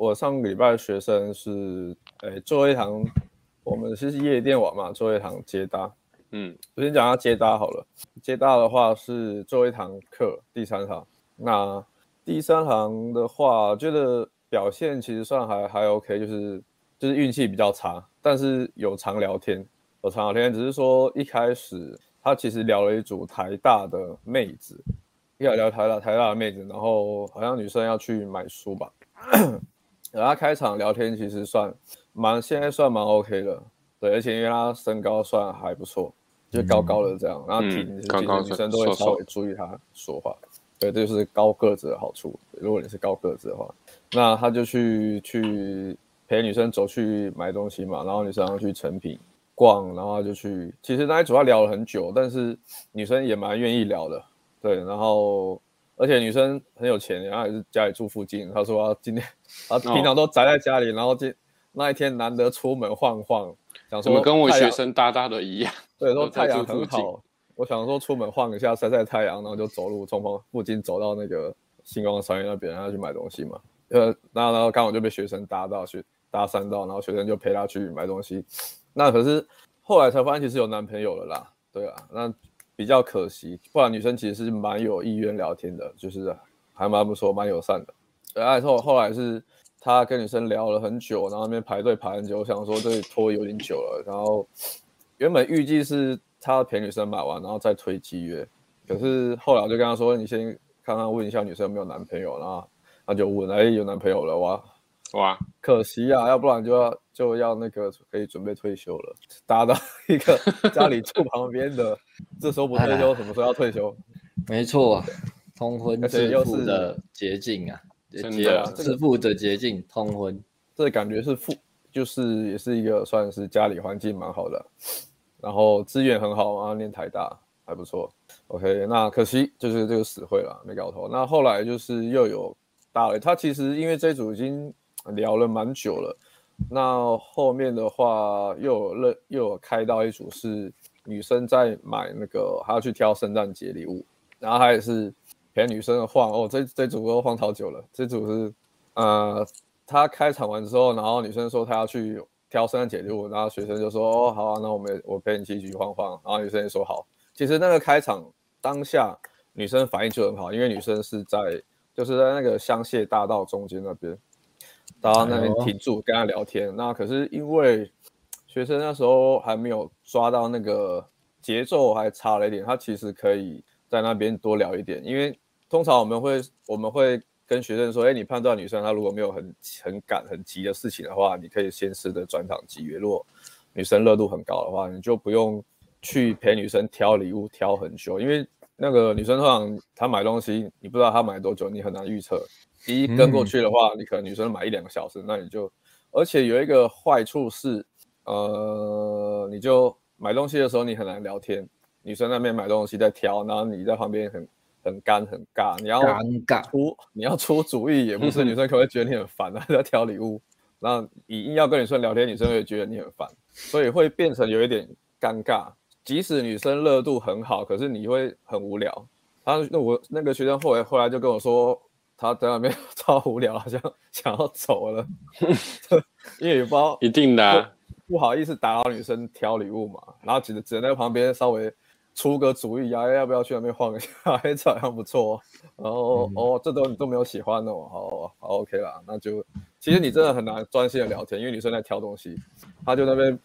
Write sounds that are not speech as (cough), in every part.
我上个礼拜的学生是，哎，最后一堂，我们是夜店玩嘛，最后一堂接搭。嗯，我先讲下接搭好了。接搭的话是做一堂课，第三堂。那第三堂的话，觉得表现其实算还还 OK，就是就是运气比较差，但是有常聊天，有常聊天，只是说一开始他其实聊了一组台大的妹子，要聊台大台大的妹子，然后好像女生要去买书吧，然后他开场聊天其实算蛮现在算蛮 OK 的，对，而且因为他身高算还不错。就高高的这样，嗯、然后挺，其实女生都会稍微注意他说话。对，这就是高个子的好处。如果你是高个子的话，那他就去去陪女生走去买东西嘛，然后女生要去成品逛，然后就去。其实那一组他聊了很久，但是女生也蛮愿意聊的。对，然后而且女生很有钱，然后也是家里住附近。她说他今天啊平常都宅在家里，哦、然后今那一天难得出门晃晃。想说跟我学生搭搭的一样，对，说太阳很好，我想说出门晃一下，晒晒太阳，然后就走路从附近走到那个星光商业那边，然后去买东西嘛。呃，然后然后刚好就被学生搭到去搭讪到，然后学生就陪她去买东西。那可是后来才发现其实有男朋友了啦，对啊，那比较可惜。不然女生其实是蛮有意愿聊天的，就是还蛮不错，蛮友善的。然后后来是。他跟女生聊了很久，然后那边排队排很久，我想说这里拖有点久了。然后原本预计是他陪女生买完，然后再推机约。可是后来我就跟他说：“你先看看问一下女生有没有男朋友。”然后他就问：“哎，有男朋友了哇？哇，可惜啊，要不然就要就要那个可以准备退休了。搭到一个家里住旁边的，这时候不退休，什么时候要退休？没错，通婚致富的捷径啊。”真的啊，致富的捷径，通婚，这感觉是富，就是也是一个算是家里环境蛮好的，然后资源很好啊，念台大还不错。OK，那可惜就是这个死会了，没搞头。那后来就是又有大了，他其实因为这组已经聊了蛮久了，那后面的话又有认又有开到一组是女生在买那个，还要去挑圣诞节礼物，然后他也是。陪女生晃哦，这这组都晃好久了。这组是，呃，他开场完之后，然后女生说她要去挑圣诞节礼物，然后学生就说哦好啊，那我们我陪你一起去晃晃。然后女生也说好。其实那个开场当下女生反应就很好，因为女生是在就是在那个香榭大道中间那边，到那边停住跟他聊天。那可是因为学生那时候还没有抓到那个节奏，还差了一点，他其实可以。在那边多聊一点，因为通常我们会我们会跟学生说，哎，你判断女生她如果没有很很赶很急的事情的话，你可以先试着转场集约。如果女生热度很高的话，你就不用去陪女生挑礼物挑很久，因为那个女生通常她买东西，你不知道她买多久，你很难预测。第一跟过去的话，你可能女生买一两个小时，那你就，而且有一个坏处是，呃，你就买东西的时候你很难聊天。女生那边买东西在挑，然后你在旁边很很干很尬，你要尴尬出你要出主意也不是，(laughs) 女生可能会觉得你很烦啊，(laughs) 在挑礼物，然后你硬要跟女生聊天，女生会觉得你很烦，所以会变成有一点尴尬。即使女生热度很好，可是你会很无聊。他那我那个学生后来后来就跟我说，他在那边 (laughs) 超无聊，好像想要走了，因为也不知道一定的、啊、不好意思打扰女生挑礼物嘛，然后只能只能在旁边稍微。出个主意啊，要不要去那边晃一下？哎，这好像不错。然后、嗯、哦，这都你都没有喜欢的哦，好，好，OK 啦。那就其实你真的很难专心的聊天，因为女生在挑东西，他就那边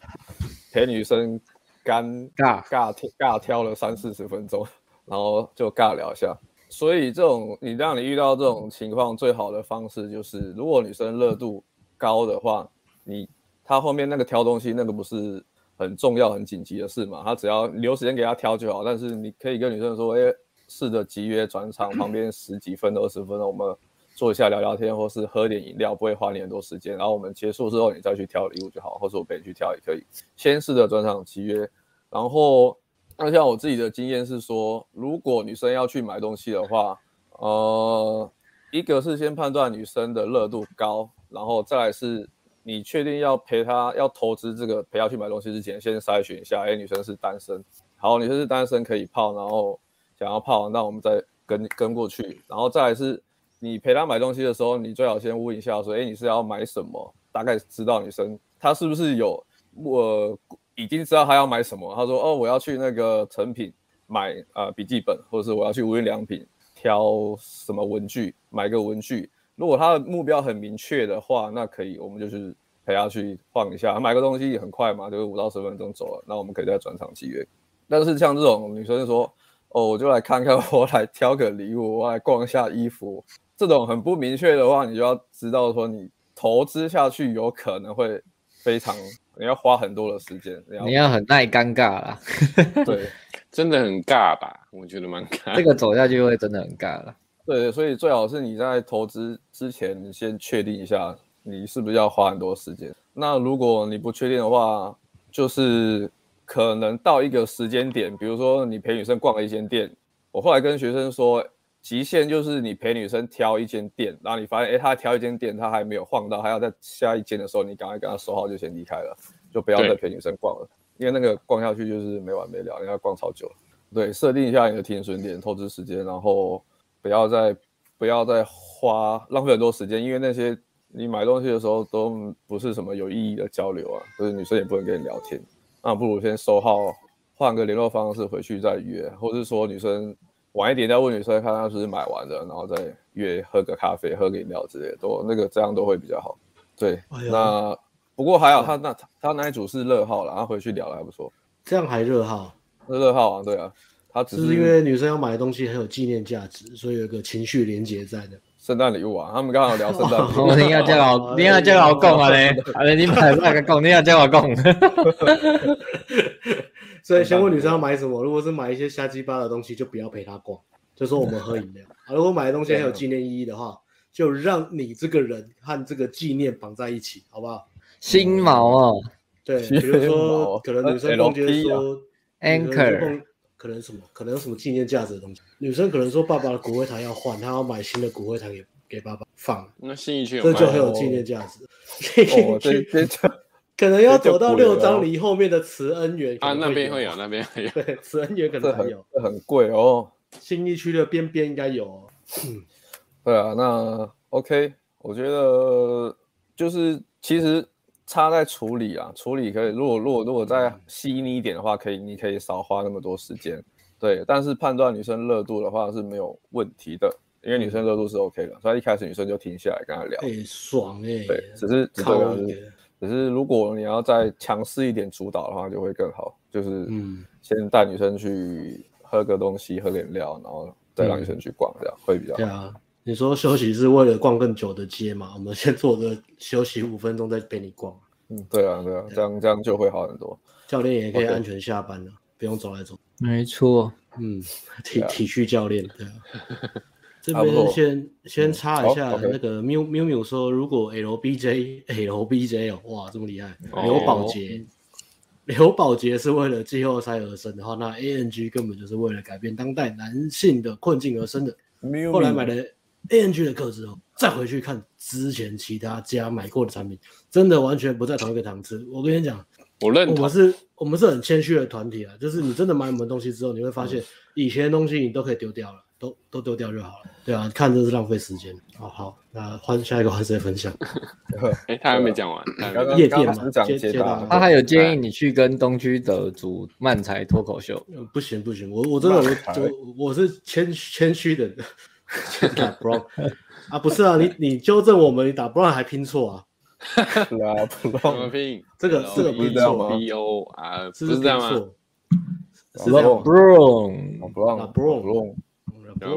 陪女生干尬尬尬，尬挑了三四十分钟，然后就尬聊一下。所以这种你让你遇到这种情况，最好的方式就是，如果女生热度高的话，你他后面那个挑东西那个不是。很重要、很紧急的事嘛，他只要留时间给他挑就好。但是你可以跟女生说：“哎，试着集约转场，旁边十几分、二十分钟，我们坐一下聊聊天，或是喝点饮料，不会花你很多时间。然后我们结束之后，你再去挑礼物就好，或者我陪你去挑也可以。先试着转场集约。然后，那像我自己的经验是说，如果女生要去买东西的话，呃，一个是先判断女生的热度高，然后再来是。你确定要陪她要投资这个陪她去买东西之前，先筛选一下，哎，女生是单身，好，女生是单身可以泡，然后想要泡，那我们再跟跟过去，然后再来是你陪她买东西的时候，你最好先问一下说，哎，你是要买什么？大概知道女生她是不是有我、已经知道她要买什么。她说，哦，我要去那个诚品买啊、笔记本，或者是我要去无印良品挑什么文具，买个文具。如果他的目标很明确的话，那可以，我们就是。陪他去晃一下，买个东西很快嘛，就是五到十分钟走了。那我们可以再转场契约。但是像这种女生说，哦，我就来看看，(laughs) 我来挑个礼物，我来逛一下衣服，这种很不明确的话，你就要知道说，你投资下去有可能会非常，你要花很多的时间，你要，你要很耐尴尬啦。对，(laughs) 真的很尬吧？我觉得蛮尬。这个走下去会真的很尬了。对，所以最好是你在投资之前，你先确定一下。你是不是要花很多时间？那如果你不确定的话，就是可能到一个时间点，比如说你陪女生逛了一间店，我后来跟学生说，极限就是你陪女生挑一间店，然后你发现，哎，她挑一间店，她还没有晃到，还要在下一间的时候，你赶快跟她说好，就先离开了，就不要再陪女生逛了，因为那个逛下去就是没完没了，你要逛超久。对，设定一下你的停损点，投资时间，然后不要再不要再花浪费很多时间，因为那些。你买东西的时候都不是什么有意义的交流啊，就是女生也不能跟你聊天，那不如先收号，换个联络方式回去再约，或者是说女生晚一点再问女生看她是不是买完了，然后再约喝个咖啡、喝个饮料之类的，都那个这样都会比较好。对，哎、那不过还好他那他那一组是热号了，然后回去聊了还不错。这样还热号？是热号啊，对啊，他只是，因为女生要买的东西很有纪念价值，所以有一个情绪连结在的。圣诞礼物啊，他们刚好聊圣诞礼物。你要叫老，你要叫老公啊嘞！啊嘞，你买那个公，你要叫老公。(laughs) 所以先问女生要买什么，如果是买一些瞎鸡巴的东西，就不要陪她逛，就说我们喝饮料。啊，如果买的东西很有纪念意义的话，就让你这个人和这个纪念绑在一起，好不好？新毛哦，对，比如说可能女生逛街说 Anchor。可能什么？可能有什么纪念价值的东西？女生可能说爸爸的骨灰坛要换，她要买新的骨灰坛给给爸爸放。那新一区这就很有纪念价值。哦，这这 (laughs) 可能要走到六张犁后面的慈恩园啊，那边会有，那边会有。(laughs) 对，慈恩园可能还有，很，很贵哦。新一区的边边应该有，哦。嗯，对啊，那 OK，我觉得就是其实。差在处理啊，处理可以。如果如果如果再细腻一点的话，可以，你可以少花那么多时间。对，但是判断女生热度的话是没有问题的，因为女生热度是 OK 的，所以一开始女生就停下来跟她聊。哎、欸，爽哎、欸！对，只是只是只是如果你要再强势一点主导的话，就会更好。就是嗯，先带女生去喝个东西，喝点料，然后再让女生去逛，这样、嗯、会比较好。对啊。你说休息是为了逛更久的街嘛？我们先坐着休息五分钟，再陪你逛。嗯，对啊，对啊，这样这样就会好很多。教练也可以安全下班了，Okay. 不用走来走。没错，嗯，体体育教练对啊。(laughs) 这边先先插一下那个缪缪缪说，如果 LBJ LBJ (laughs) 哦，哇，这么厉害！刘宝杰，刘宝杰是为了季后赛而生的话，那 ANG 根本就是为了改变当代男性的困境而生的。后来买了。A N G 的课之后，再回去看之前其他家买过的产品，真的完全不在同一个档次。我跟你讲，我认同。我们是，我们是很谦虚的团体啊。就是你真的买我们东西之后，你会发现以前的东西你都可以丢掉了，都都丢掉就好了。对啊，看这是浪费时间。好好，那换下一个换谁分享？哎、欸，他还没讲完。夜店嘛，接接到他还有建议你去跟东区的组漫才脱口秀。不行不行，我我真的我我我是谦谦虚的。打 Brown 啊，不是啊，你你纠正我们，你打 Brown 还拼错啊？打 Brown 拼这个这个不是错吗？B O 啊，是不是这样吗？是 Brown Brown Brown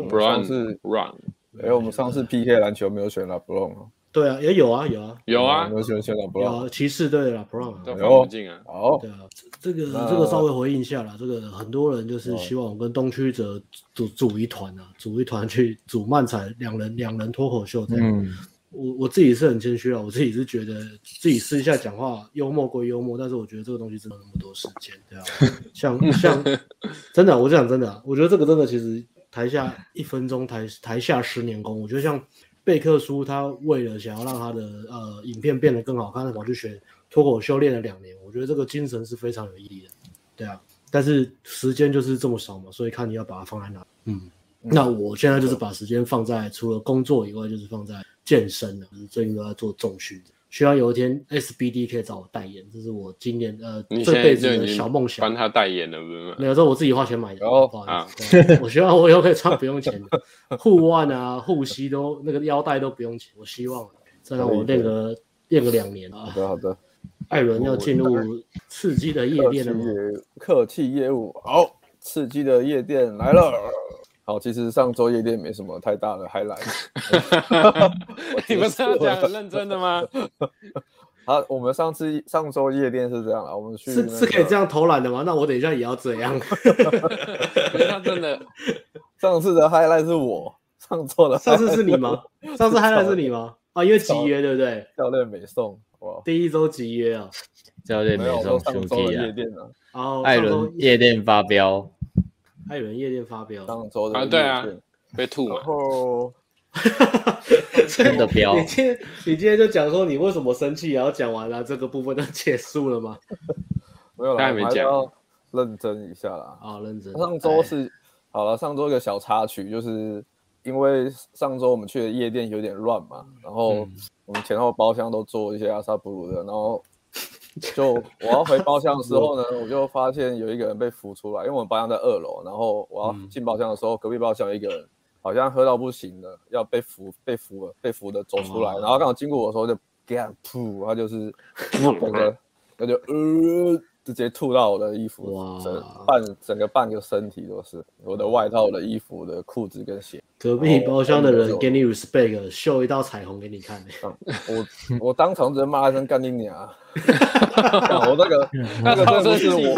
Brown 是 Brown。哎，我们上次 PK 篮球没有选到 Brown 对啊，也有啊，有啊，有啊，没有选选了 Brown。骑士队的 Brown 有啊，好，对啊，这个这个稍微回应一下啦，这个很多人就是希望我跟东区者组组一团啊，组一团去组漫才两人两人脱口秀这样。我我自己是很谦虚啊，我自己是觉得自己私下讲话幽默归幽默，但是我觉得这个东西真的那么多时间，对啊，(laughs) 像像 (laughs) 真的，我讲真的，我觉得这个真的其实台下一分钟，台台下十年功，我觉得像。贝克书他为了想要让他的呃影片变得更好看，他跑去学脱口秀练了两年，我觉得这个精神是非常有意义的，对啊，但是时间就是这么少嘛，所以看你要把它放在哪。嗯，那我现在就是把时间放在除了工作以外，就是放在健身了，就是最近都在做重训。希望有一天 SBD 可以找我代言，这是我今年呃这辈子的小梦想。帮他代言了，不是吗？没有，这我自己花钱买的。哦，不好意思，啊、我希望我以后可以穿不用钱的护腕啊、护膝都那个腰带都不用钱。我希望再让我练个练个两年啊。好的，好的。艾伦要进入刺激的夜店了吗？客气业务，好，刺激的夜店来了。好，其实上周夜店没什么太大的 highlight。(laughs) 你们是要讲很认真的吗？(laughs) 好，我们上次上周夜店是这样了，我们去、那个、是是可以这样偷懒的吗？那我等一下也要这样。(laughs) 他真的，上次的 highlight 是我，上周的上次是你吗？上次 highlight 是你吗？啊，因为集约对不对？教练没送，哇，第一周集约啊，教练没送兄弟啊。哦，艾伦夜店发飙。还有人夜店发飙，上周的啊，对啊，被吐嘛。然后 (laughs) 真的飙。你今天你今天就讲说你为什么生气，然后讲完了这个部分就结束了吗？(laughs) 没有啦，还没讲。认真一下啦。啊，认真。上周是好了，上周一个小插曲，就是因为上周我们去的夜店有点乱嘛，然后我们前后包厢都做一些阿萨布鲁的，然后。(laughs) 就我要回包厢的时候呢，我就发现有一个人被扶出来，因为我们包厢在二楼，然后我要进包厢的时候，隔壁包厢有一个人好像喝到不行了，要被扶被扶了，被扶的走出来，然后刚好经过我的时候就给他噗，他就是 (laughs) 那个他就呃。直接吐到我的衣服，哇！整半整个半个身体都是我的外套、我的衣服、我的裤子跟鞋。隔壁包厢的人给你 respect，秀一道彩虹给你看。我我当场直接骂一声干你娘！(laughs) 我那个 (laughs) 那个真的是我，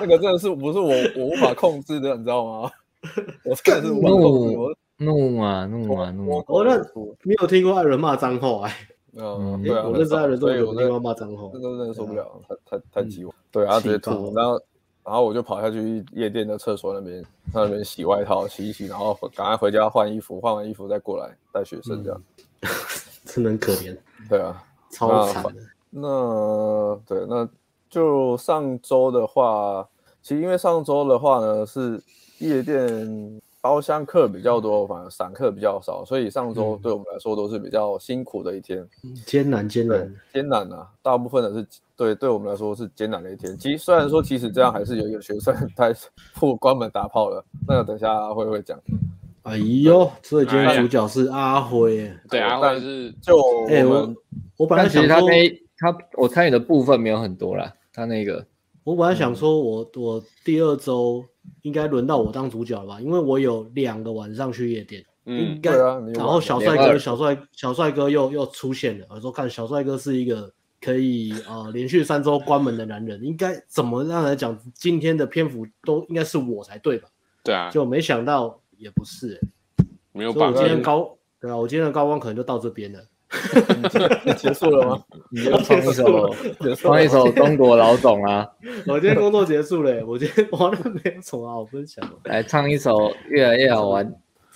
那个真的是不是我我无法控制的，你知道吗？(laughs) 我真的是无法控制，我怒啊怒啊怒！我那没有听过艾伦骂脏话哎。嗯，对啊，我认识艾伦都有听过骂脏话，真的真的受不了，太太太激我。对啊，直接吐，然后然后我就跑下去夜店的厕所那边，那边洗外套，洗一洗，然后赶快回家换衣服，换完衣服再过来带学生这样，(laughs) 真的很可怜。对啊，超惨。那对，那就上周的话，其实因为上周的话呢是夜店。包厢客比较多，反而散客比较少，所以上周对我们来说都是比较辛苦的一天，艰难艰难艰难啊！大部分的是对对我们来说是艰难的一天。其实虽然说，其实这样还是有一个学生他破关门打炮了，那个等下阿辉会讲。哎呦，所以今天主角是阿辉，对阿辉是就哎我我本来想说他我参与的部分没有很多啦，他那个我本来想说我我第二周。应该轮到我当主角了吧？因为我有两个晚上去夜店，嗯，应该对啊。然后小帅哥、小帅、小帅哥又又出现了。我说看小帅哥是一个可以啊、呃、连续三周关门的男人，应该怎么样来讲？今天的篇幅都应该是我才对吧？对啊，就没想到也不是、欸，没有所以。我今天高对啊，我今天的高光可能就到这边了。(laughs) 结束了吗？你要唱一首，唱一首中国老总啊！我今天工作结束了，我今天完全没有什么好分享。来唱一首《越来越好玩》，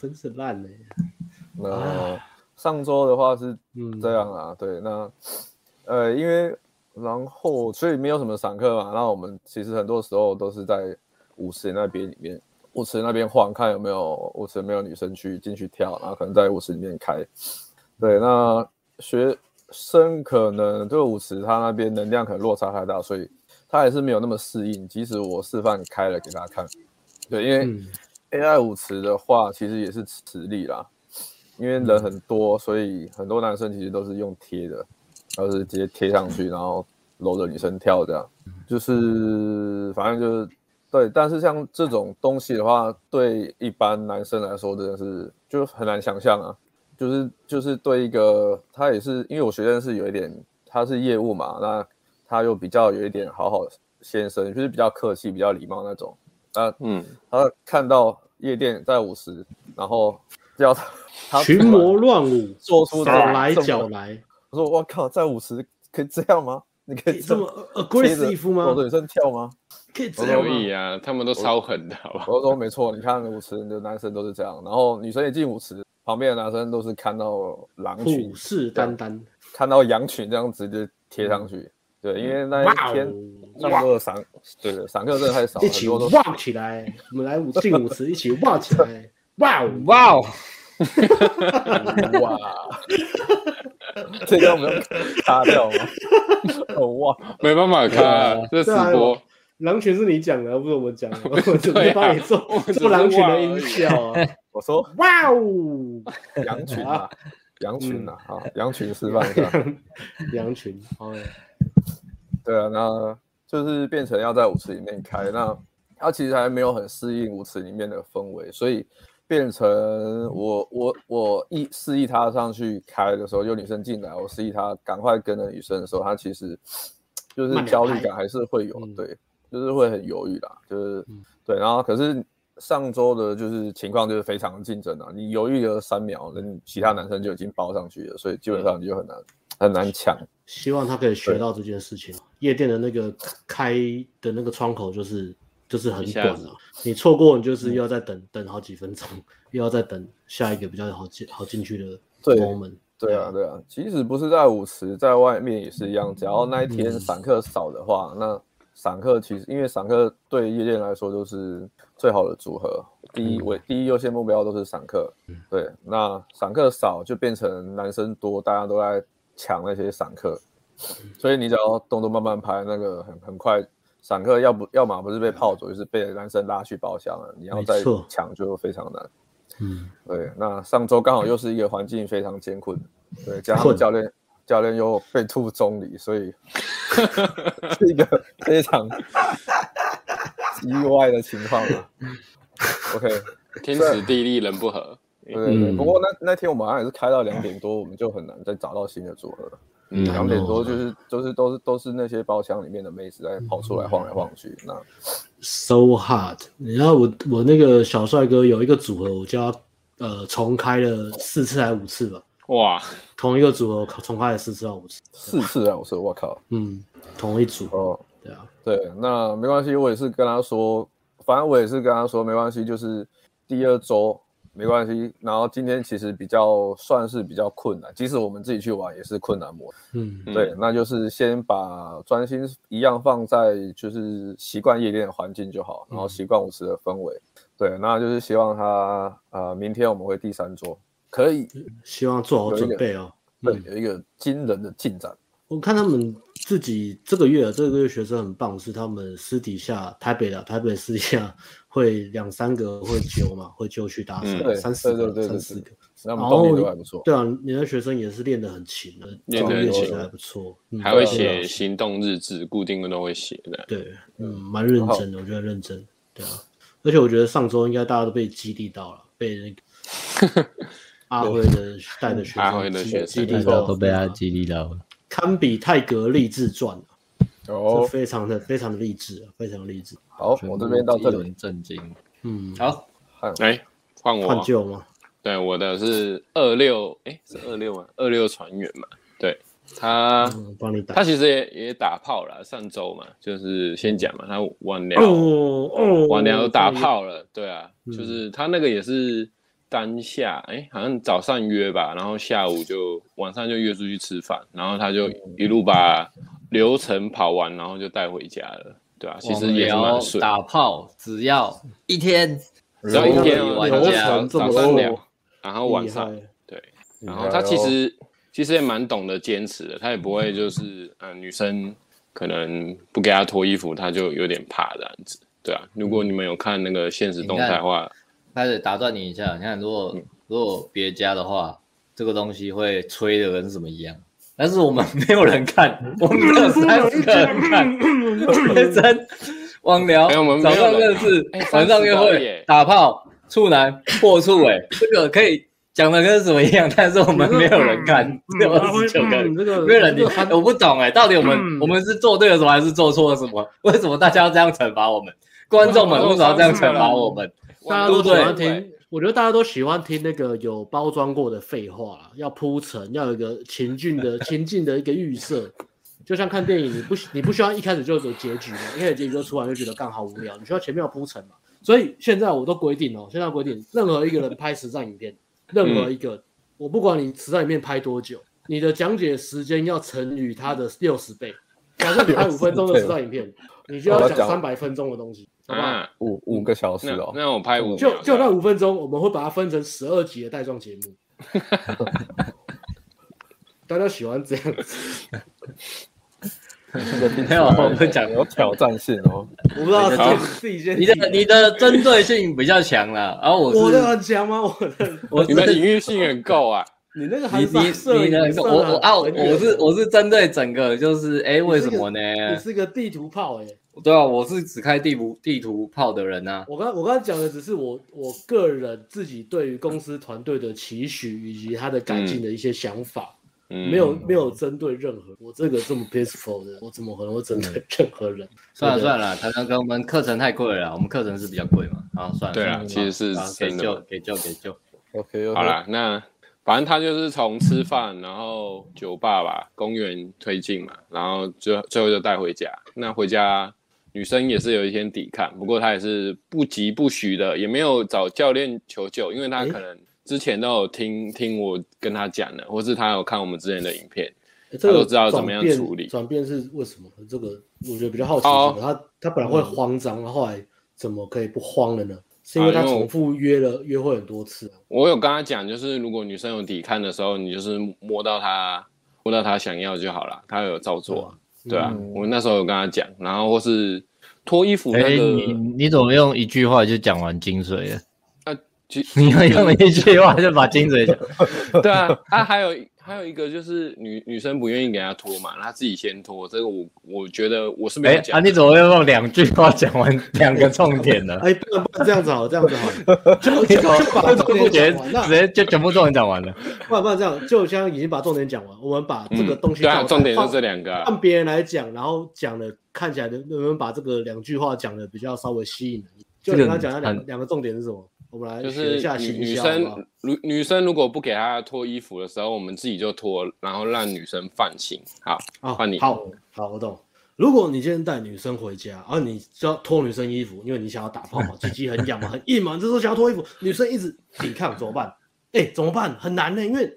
真是烂嘞。那上周的话是这样啊，对，那呃，因为然后所以没有什么散客嘛，那我们其实很多时候都是在舞池那边里面，舞池那边晃，看有没有舞池没有女生去进去跳，然后可能在舞池里面开。对，那学生可能这个舞池他那边能量可能落差太大，所以他还是没有那么适应。即使我示范开了给大家看，对，因为 AI 舞池的话其实也是磁力啦，因为人很多，所以很多男生其实都是用贴的，然后是直接贴上去，然后搂着女生跳这样，就是反正就是对。但是像这种东西的话，对一般男生来说真的是就很难想象啊。就是就是对一个他也是，因为我学生是有一点，他是业务嘛，那他又比较有一点好好先生，就是比较客气、比较礼貌那种。啊，嗯，他看到夜店在舞池，然后叫他群魔乱舞，做出脚来脚来。我说我靠，在舞池可以这样吗？你可以这么 aggressive 吗？搂着女生跳吗？可以这样吗？可以啊，他们都超狠的，好吧？我说没错，你看舞池的男生都是这样，然后女生也进舞池。旁边的男生都是看到狼群，虎视眈眈，看到羊群这样直接贴上去。对，因为那一天那么多散，对对，散客真的太少，一起旺起来，我们来舞进舞池，一起旺起来。哇哇哦！(laughs) 哇！这个我们要卡掉吗？哦哇，(laughs) 没办法卡，这直播。狼群是你讲的，不是我们讲的，(laughs) 我准备帮你做做狼群的音效啊。我说哇哦，(laughs) 羊群啊，羊群啊，啊，羊群示范一下。(laughs) 羊群，好。对啊，那就是变成要在舞池里面开，那他其实还没有很适应舞池里面的氛围，所以。变成我我我一示意他上去开的时候，有女生进来，我示意他赶快跟着女生的时候，他其实就是焦虑感还是会有，对，就是会很犹豫啦，就是对。然后可是上周的就是情况就是非常竞争啊，你犹豫了三秒，那其他男生就已经包上去了，所以基本上你就很难很难抢。希望他可以学到这件事情。夜店的那个开的那个窗口就是。就是很短了，你错过，你就是要再等等好几分钟，又要再等下一个比较好进好进去的 moment。对啊，对啊，即使不是在舞池，在外面也是一样。只要那一天散客少的话，那散客其实因为散客对夜店来说就是最好的组合，第一为第一优先目标都是散客。对，那散客少就变成男生多，大家都在抢那些散客，(laughs) 所以你只要动作慢慢拍，那个很很快。散客要不要么不是被泡走，就是被男生拉去包厢了。你要再抢就非常难。嗯，对。那上周刚好又是一个环境非常艰困，对，加上教练教练又被吐中离，所以 (laughs) 是一个非常意外的情况了。OK，天时地利人不和。对对对。不过那那天我们好像也是开到两点多，我们就很难再找到新的组合。嗯，两点多就是就是都是都是那些包厢里面的妹子在跑出来晃来晃去。那 so hard，然后我我那个小帅哥有一个组合，我叫他呃重开了四次还是五次吧？哇，同一个组合重开了四次到五次？四次啊！五次我靠，嗯，同一组哦，对啊，对，那没关系，我也是跟他说，反正我也是跟他说没关系，就是第二周。没关系，然后今天其实比较算是比较困难，即使我们自己去玩也是困难模。嗯，对，那就是先把专心一样放在就是习惯夜店的环境就好，然后习惯舞池的氛围。嗯、对，那就是希望他呃，明天我们会第三桌，可以希望做好准备哦。对，有一个惊人的进展。我看他们自己这个月这个月学生很棒，是他们私底下台北的台北私底下。会两三个会揪嘛，会揪去打扫，三四个，三四个，然后都还不错。对啊，你的学生也是练得很勤的，练得很勤，还不错，还会写行动日志，固定的都会写的。对，嗯，蛮认真的，我觉得认真。对啊，而且我觉得上周应该大家都被激励到了，被那个 (laughs) 阿辉的带的学生激励到，都被他激励到了，堪比泰格励志传。哦，非常的非常的励志啊，非常励志。好，我这边到这里震惊。嗯，好，哎，换我换旧吗？对，我的是二六，哎，是二六吗？二六船员嘛。对，他帮你打，他其实也也打炮了。上周嘛，就是先讲嘛，他晚聊哦，晚聊打炮了。对啊，就是他那个也是当下，哎，好像早上约吧，然后下午就晚上就约出去吃饭，然后他就一路把。流程跑完，然后就带回家了，对吧？其实也蛮顺。打炮只要一天，只要一天流程早上聊，然后晚上对，然后他其实其实也蛮懂得坚持的，他也不会就是嗯，女生可能不给他脱衣服，他就有点怕这样子，对啊。如果你们有看那个现实动态的话，开始打断你一下，你看如果如果别家的话，这个东西会吹的跟什么一样？但是我们没有人看，(laughs) 我们只有三十个人看，学生网聊，早上认识，晚上约会，打炮，处男破处，哎，这个可以讲的跟什么一样？(laughs) 但是我们没有人看，只有二十九个人，没有人你看，我不懂哎，到底我们我们是做对了什么，还是做错了什么？为什么大家要这样惩罚我们？观众们为什么要这样惩罚我们？大家都喜欢听。我觉得大家都喜欢听那个有包装过的废话，要铺陈，要有一个情境的情境的一个预设，就像看电影，你不你不需要一开始就有结局嘛，一开始结局就出来就觉得刚好无聊，你需要前面要铺陈嘛。所以现在我都规定哦，现在规定，任何一个人拍实战影片，任何一个，我不管你实战影片拍多久，你的讲解时间要乘以它的六十倍，假设你拍五分钟的实战影片，你就要讲三百分钟的东西，好吧？五五个小时哦。那我拍五就就那五分钟，我们会把它分成十二集的带状节目。大家喜欢这样子。没有，我们讲有挑战性哦。我不知道自己先。你的你的针对性比较强了，然后我我的很强吗？我的我你的隐喻性很够啊。你那个还是你你的我我啊我是我是针对整个就是哎为什么呢？你是个地图炮哎。对啊，我是只开地图地图炮的人呐。我刚我刚刚讲的只是我我个人自己对于公司团队的期许以及他的改进的一些想法。没有没有针对任何我这个这么 peaceful 的，我怎么可能会针对任何人？算了算了，他刚跟我们课程太贵了，我们课程是比较贵嘛。啊，算了。对啊，其实是给救给救给救。OK，好了，那反正他就是从吃饭，然后酒吧吧，公园推进嘛，然后最最后就带回家。那回家女生也是有一些抵抗，不过她也是不疾不徐的，也没有找教练求救，因为她可能。之前都有听听我跟她讲的，或是她有看我们之前的影片，欸这个、他都知道怎么样处理。转变是为什么？这个我觉得比较好奇。Oh, 他他本来会慌张，嗯、后来怎么可以不慌了呢？是因为他重复约了、啊、约会很多次。我有跟他讲，就是如果女生有抵抗的时候，你就是摸到她，摸到她想要就好了。他有照做，嗯、对啊。我那时候有跟他讲，然后或是脱衣服那个，欸、你你怎么用一句话就讲完精髓了？(laughs) 你要用一句话就把精髓讲，(laughs) 对啊，他还有还有一个就是女女生不愿意给他脱嘛，他自己先脱，这个我我觉得我是没有讲、欸。啊，你怎么会用两句话讲完两个重点呢？(laughs) 哎、欸，不能不能这样子好，这样子好，(laughs) 就就把重点讲完，直接就全部重点讲完了。(laughs) 不然不然这样，就像已经把重点讲完，我们把这个东西、嗯、对啊，重点就这两个、啊，按别人来讲，然后讲的看起来能能不能把这个两句话讲的比较稍微吸引人？就你刚刚讲的两两个重点是什么？我们来就是女女生，女女生如果不给她脱衣服的时候，我们自己就脱，然后让女生放心。好，换你。好，好，我懂。如果你今天带女生回家，然后你就要脱女生衣服，因为你想要打炮嘛，鸡鸡很痒嘛，很硬嘛，这时候想要脱衣服，女生一直抵抗，怎么办？哎，怎么办？很难呢，因为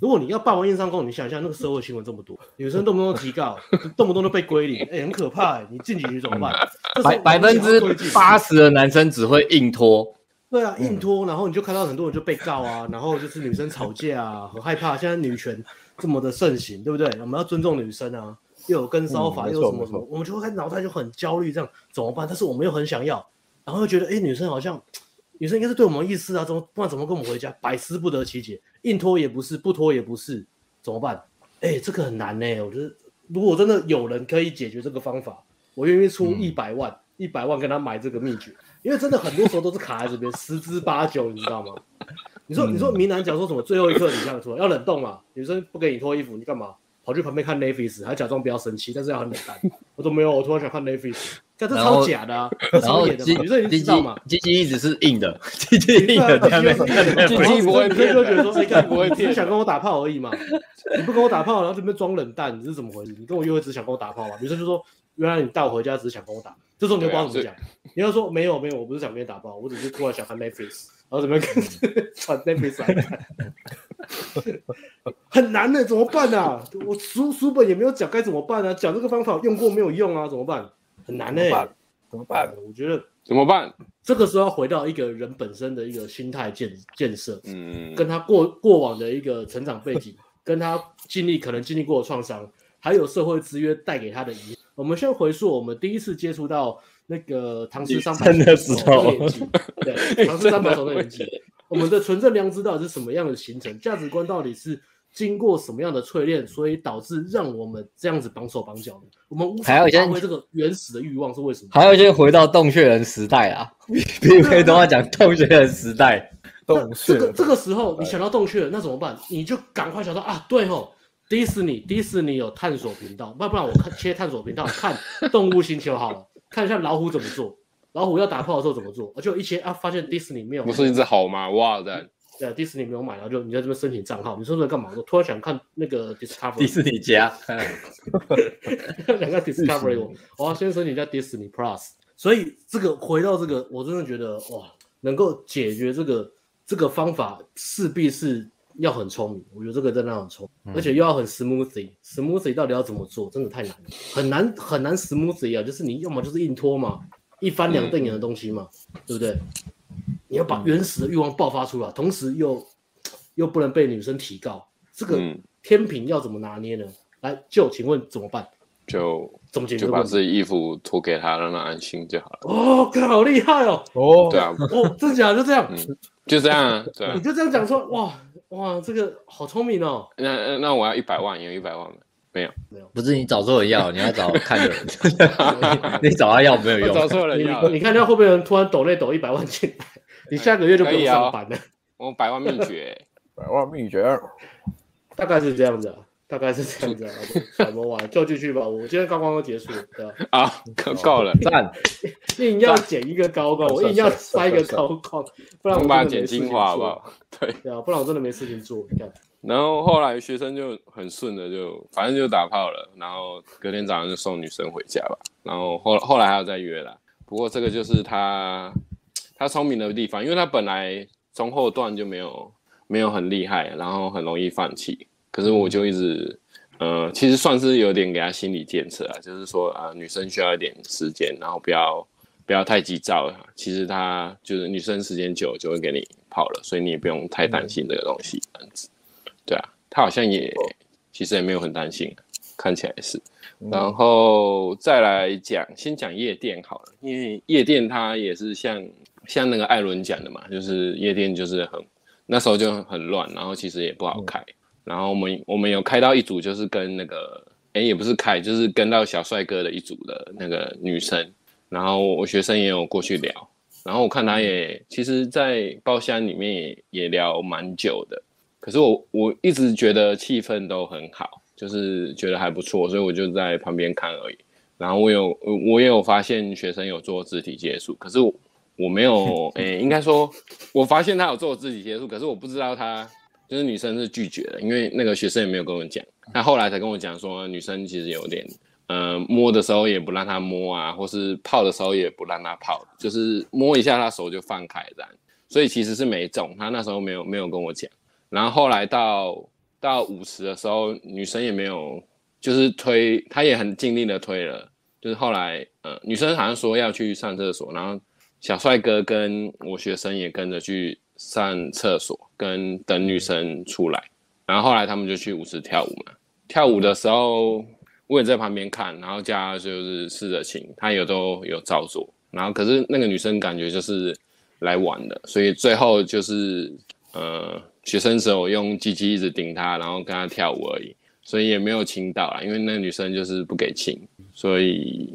如果你要霸王硬上弓，你想一下那个社会新闻这么多，女生动不动提告，动不动就被归零，哎，很可怕哎。你进警局怎么办？(laughs) 百百分之八十的男生只会硬脱。对啊，硬拖，然后你就看到很多人就被告啊，(laughs) 然后就是女生吵架啊，很害怕。现在女权这么的盛行，对不对？我们要尊重女生啊，又有跟骚法，又有什么什么，我们就会开始脑袋就很焦虑，这样怎么办？但是我们又很想要，然后又觉得，哎，女生好像女生应该是对我们有意思啊，怎么不然怎么跟我们回家？百思不得其解，硬拖也不是，不拖也不是，怎么办？哎，这个很难呢。我觉得如果真的有人可以解决这个方法，我愿意出一百万，一百万跟他买这个秘诀。因为真的很多时候都是卡在这边，十之八九，你知道吗？你说，你说，明男讲说什么？最后一刻你这样说，要冷冻嘛？女生不给你脱衣服，你干嘛？跑去旁边看 Netflix，还假装不要生气，但是要很冷淡。我说没有，我突然想看 Netflix，这超假的，啊，这超演的嘛。女生已经知道嘛？机器一直是硬的，鸡鸡硬的，鸡鸡不会骗，就觉得说，你不会骗，只想跟我打炮而已嘛？你不跟我打炮，然后这边装冷淡，你是怎么回事？你跟我约会只想跟我打炮嘛？女生就说，原来你带我回家只是想跟我打。这时候你就不知道怎么讲，你要说没有没有，我不是想跟你打包，我只是突然想看 Netflix，(laughs) 然后怎么看传 Netflix 来看，很难的，怎么办啊？我书书本也没有讲该怎么办啊，讲这个方法用过没有用啊，怎么办？很难呢，怎么办？我觉得怎么办？这个时候要回到一个人本身的一个心态建建设，嗯，跟他过过往的一个成长背景，跟他经历可能经历过的创伤，还有社会制约带给他的影响。我们先回溯我们第一次接触到那个唐诗三百首的时候，对，(laughs) 唐诗三百首的年纪，我们的纯正良知到底是什么样的形成？价值观到底是经过什么样的淬炼，所以导致让我们这样子绑手绑脚的？我们无法发挥这个原始的欲望是为什么？还要先回到洞穴人时代啊！你可以跟我讲洞穴人时代。洞穴这个这个时候你想到洞穴人，那怎么办？你就赶快想到啊，对吼。迪士尼，迪士尼有探索频道，不然不然我看切探索频道看动物星球好了，看一下老虎怎么做，老虎要打炮的时候怎么做，而且一切啊发现迪士尼没有，不是一只好吗？哇的，对，迪士尼没有买，然后就你在这边申请账号，你说这干嘛？我突然想看那个 (laughs) Discovery，迪士尼家，(laughs) 两个 Discovery，(laughs) 我要先申请一下 Disney Plus，所以这个回到这个，我真的觉得哇，能够解决这个这个方法势必是。要很聪明，我觉得这个真的很聪明，嗯、而且又要很 smoothie，smoothie 到底要怎么做，真的太难了，很难很难 smoothie 啊，就是你要么就是硬拖嘛，一翻两瞪眼的东西嘛，嗯、对不对？你要把原始的欲望爆发出来，同时又又不能被女生提告，这个天平要怎么拿捏呢？来，就请问怎么办？就怎么解决？就把自己衣服脱给他，让他安心就好了。哦，哥好厉害哦！哦，对啊，哦，真假就这样，嗯，就这样，对啊，你就这样讲说，哇哇，这个好聪明哦。那那我要一百万，有一百万吗？没有，没有，不是你找错人要，你要找看的人，(laughs) 你找他要没有用，找错人要。你看，到会不会有人突然抖内抖一百万进来？你下个月就不用上班了。我百万秘诀，百万秘诀，大概是这样子啊。大概是这样子啊，怎么玩就继续吧。我今天刚刚都结束了，对吧？啊，够了，赞！(laughs) 硬要剪一个高光，我硬要塞一个高光，不然我把它剪精华好不好？(laughs) 对，对啊，不然我真的没事情做。你看，然后后来学生就很顺的，就反正就打炮了，然后隔天早上就送女生回家吧。然后后后来还要再约了，不过这个就是他他聪明的地方，因为他本来中后段就没有没有很厉害，然后很容易放弃。可是我就一直，呃，其实算是有点给他心理建设啊，就是说啊、呃，女生需要一点时间，然后不要不要太急躁了。其实他就是女生时间久就会给你泡了，所以你也不用太担心这个东西。这样子，对啊，他好像也其实也没有很担心，看起来是。然后再来讲，先讲夜店好了，因为夜店它也是像像那个艾伦讲的嘛，就是夜店就是很那时候就很乱，然后其实也不好开。然后我们我们有开到一组，就是跟那个，哎，也不是开，就是跟到小帅哥的一组的那个女生。然后我学生也有过去聊，然后我看他也其实，在包厢里面也也聊蛮久的。可是我我一直觉得气氛都很好，就是觉得还不错，所以我就在旁边看而已。然后我有我也有发现学生有做肢体接触，可是我我没有，诶，应该说，我发现他有做肢体接触，可是我不知道他。就是女生是拒绝的，因为那个学生也没有跟我讲，他后来才跟我讲说，女生其实有点，呃，摸的时候也不让他摸啊，或是泡的时候也不让他泡，就是摸一下他手就放开这样，所以其实是没中，他那时候没有没有跟我讲，然后后来到到五十的时候，女生也没有，就是推，他也很尽力的推了，就是后来，呃，女生好像说要去上厕所，然后小帅哥跟我学生也跟着去。上厕所跟等女生出来，然后后来他们就去舞池跳舞嘛。跳舞的时候，我也在旁边看，然后加就是试着亲，他有都有照做。然后可是那个女生感觉就是来玩的，所以最后就是呃学生时候用鸡鸡一直顶她，然后跟她跳舞而已，所以也没有亲到啦，因为那个女生就是不给亲，所以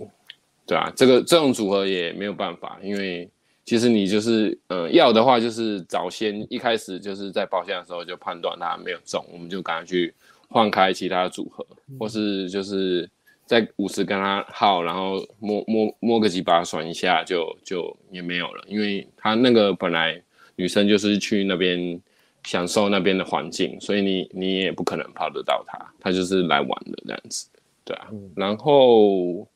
对啊，这个这种组合也没有办法，因为。其实你就是，呃，要的话就是早先一开始就是在包厢的时候就判断他没有中，我们就赶快去换开其他组合，或是就是在舞池跟他耗，然后摸摸摸个几把爽一下就就也没有了，因为他那个本来女生就是去那边享受那边的环境，所以你你也不可能泡得到他，他就是来玩的这样子，对啊，然后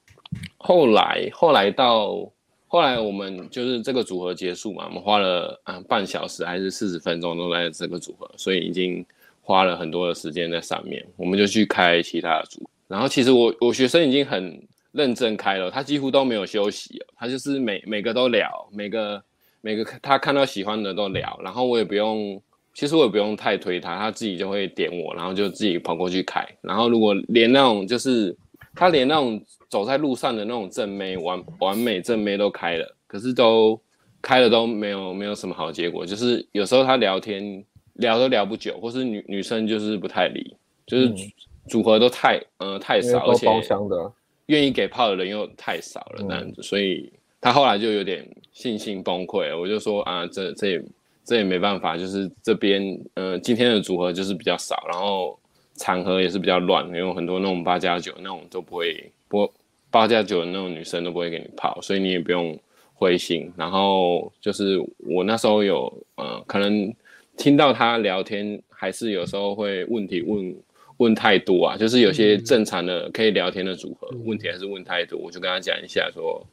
后来后来到。后来我们就是这个组合结束嘛，我们花了啊半小时还是四十分钟都在这个组合，所以已经花了很多的时间在上面。我们就去开其他的组，然后其实我我学生已经很认真开了，他几乎都没有休息，他就是每每个都聊，每个每个他看到喜欢的都聊，然后我也不用，其实我也不用太推他，他自己就会点我，然后就自己跑过去开。然后如果连那种就是他连那种。走在路上的那种正妹，完完美正妹都开了，可是都开了都没有没有什么好结果。就是有时候他聊天聊都聊不久，或是女女生就是不太理，就是组合都太呃太少，而且愿意给炮的人又太少了那样子，所以他后来就有点信心崩溃了。我就说啊，这这也这也没办法，就是这边呃今天的组合就是比较少，然后场合也是比较乱，因为很多那种八加九那种都不会不。八加九的那种女生都不会给你泡，所以你也不用灰心。然后就是我那时候有呃，可能听到他聊天，还是有时候会问题问问太多啊。就是有些正常的可以聊天的组合，问题还是问太多。我就跟他讲一下说，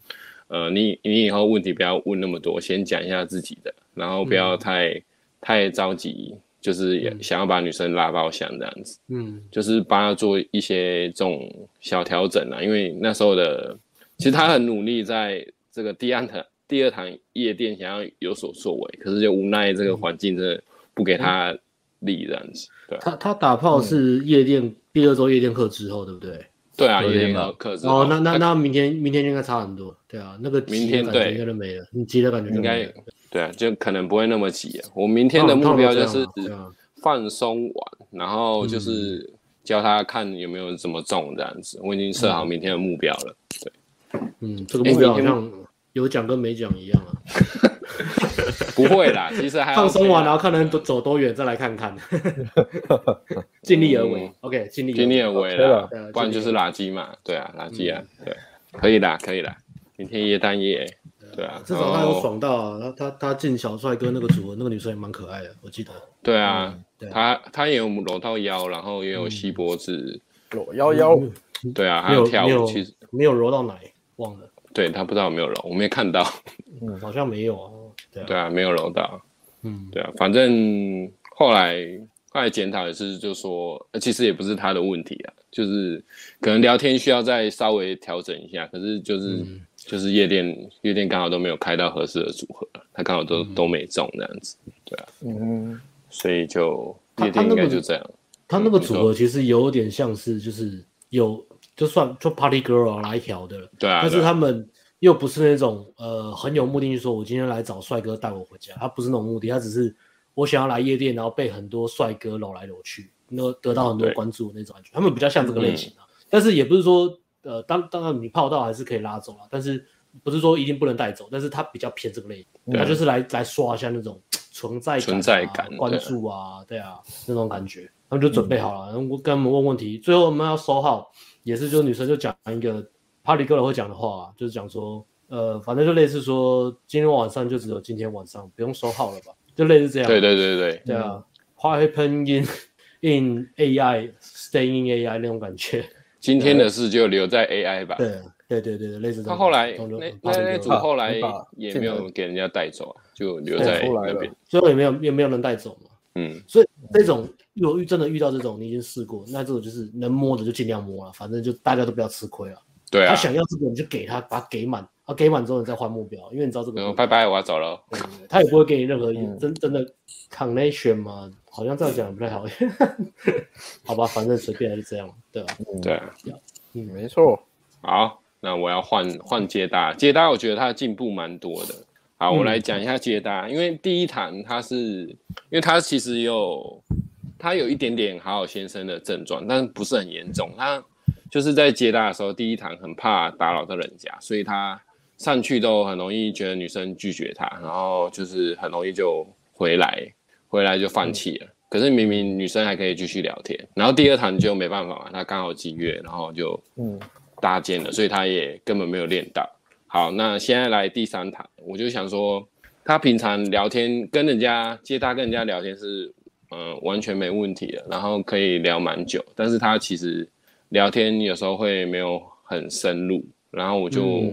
呃，你你以后问题不要问那么多，先讲一下自己的，然后不要太太着急。就是也想要把女生拉包厢这样子，嗯，就是帮他做一些这种小调整啊。因为那时候的，其实他很努力在这个第二堂第二堂夜店想要有所作为，可是就无奈这个环境真的不给他力这样子。对，他他打炮是夜店第二周夜店课之后，对不对？对啊，夜店课之后。哦，那那那明天明天应该差很多。对啊，那个明天对应该都没了，你急的感觉应该。对啊，就可能不会那么急啊。我明天的目标就是放松完，然后就是教他看有没有怎么中这样子。我已经设好明天的目标了。对，嗯，这个目标好像有讲跟没讲一样啊。(laughs) 不会啦，(laughs) 其实还放松完，然后看能走多远，再来看看。(laughs) 尽力而为，OK，尽力尽力而为了，不然就是垃圾嘛。对啊，垃圾啊，对，可以啦，可以啦。明天夜单夜。对啊，至少他有爽到啊！他他他进小帅哥那个组合，那个女生也蛮可爱的，我记得。对啊，他他也有搂到腰，然后也有吸脖子，搂腰腰。对啊，还有跳舞，其实没有揉到奶，忘了。对他不知道有没有揉，我没看到。(laughs) 嗯，好像没有啊。对啊，没有揉到。嗯，对啊，反正后来后来检讨也是，就说其实也不是他的问题啊，就是可能聊天需要再稍微调整一下，可是就是。就是夜店，夜店刚好都没有开到合适的组合，他刚好都、嗯、都没中这样子，对啊，嗯，所以就夜店应该就这样。他那个组合其实有点像是，就是有就算就 party girl 来调的，对啊，但是他们又不是那种呃很有目的性，说我今天来找帅哥带我回家，他不是那种目的，他只是我想要来夜店，然后被很多帅哥搂来搂去，那得到很多关注的那种感觉，他们比较像这个类型的，但是也不是说。呃，当当然你泡到还是可以拉走了，但是不是说一定不能带走，但是他比较偏这个类型，他就是来来刷一下那种存在感、存在感、关注啊，对啊，那种感觉，他们就准备好了，然后我跟他们问问题，最后我们要收号，也是就女生就讲一个 party girl 会讲的话，就是讲说，呃，反正就类似说今天晚上就只有今天晚上，不用收号了吧，就类似这样。对对对对，对啊，What happened in in AI, stay in AI 那种感觉。今天的事就留在 AI 吧。对对对对，类似这样。他后来那那那组后来也没有给人家带走啊，就留在那边。最后也没有也没有人带走嘛。嗯，所以这种有遇真的遇到这种，你已经试过，那这种就是能摸的就尽量摸了，反正就大家都不要吃亏了。对啊。他想要这个你就给他，把他给满，啊给满之后你再换目标，因为你知道这个。拜拜，我要走了。他也不会给你任何 (laughs) 真真的 connection 嘛。好像这样讲不太好，(laughs) 好吧，反正随便还是这样，对吧？对，嗯，没错。好，那我要换换接搭，接搭我觉得他的进步蛮多的。好，我来讲一下接搭，因为第一堂他是，因为他其实有他有一点点好好先生的症状，但不是很严重。他就是在接搭的时候，第一堂很怕打扰到人家，所以他上去都很容易觉得女生拒绝他，然后就是很容易就回来。回来就放弃了，可是明明女生还可以继续聊天，然后第二堂就没办法嘛，他刚好几月，然后就嗯搭肩了，所以他也根本没有练到。好，那现在来第三堂，我就想说，他平常聊天跟人家接他跟人家聊天是嗯、呃、完全没问题的，然后可以聊蛮久，但是他其实聊天有时候会没有很深入，然后我就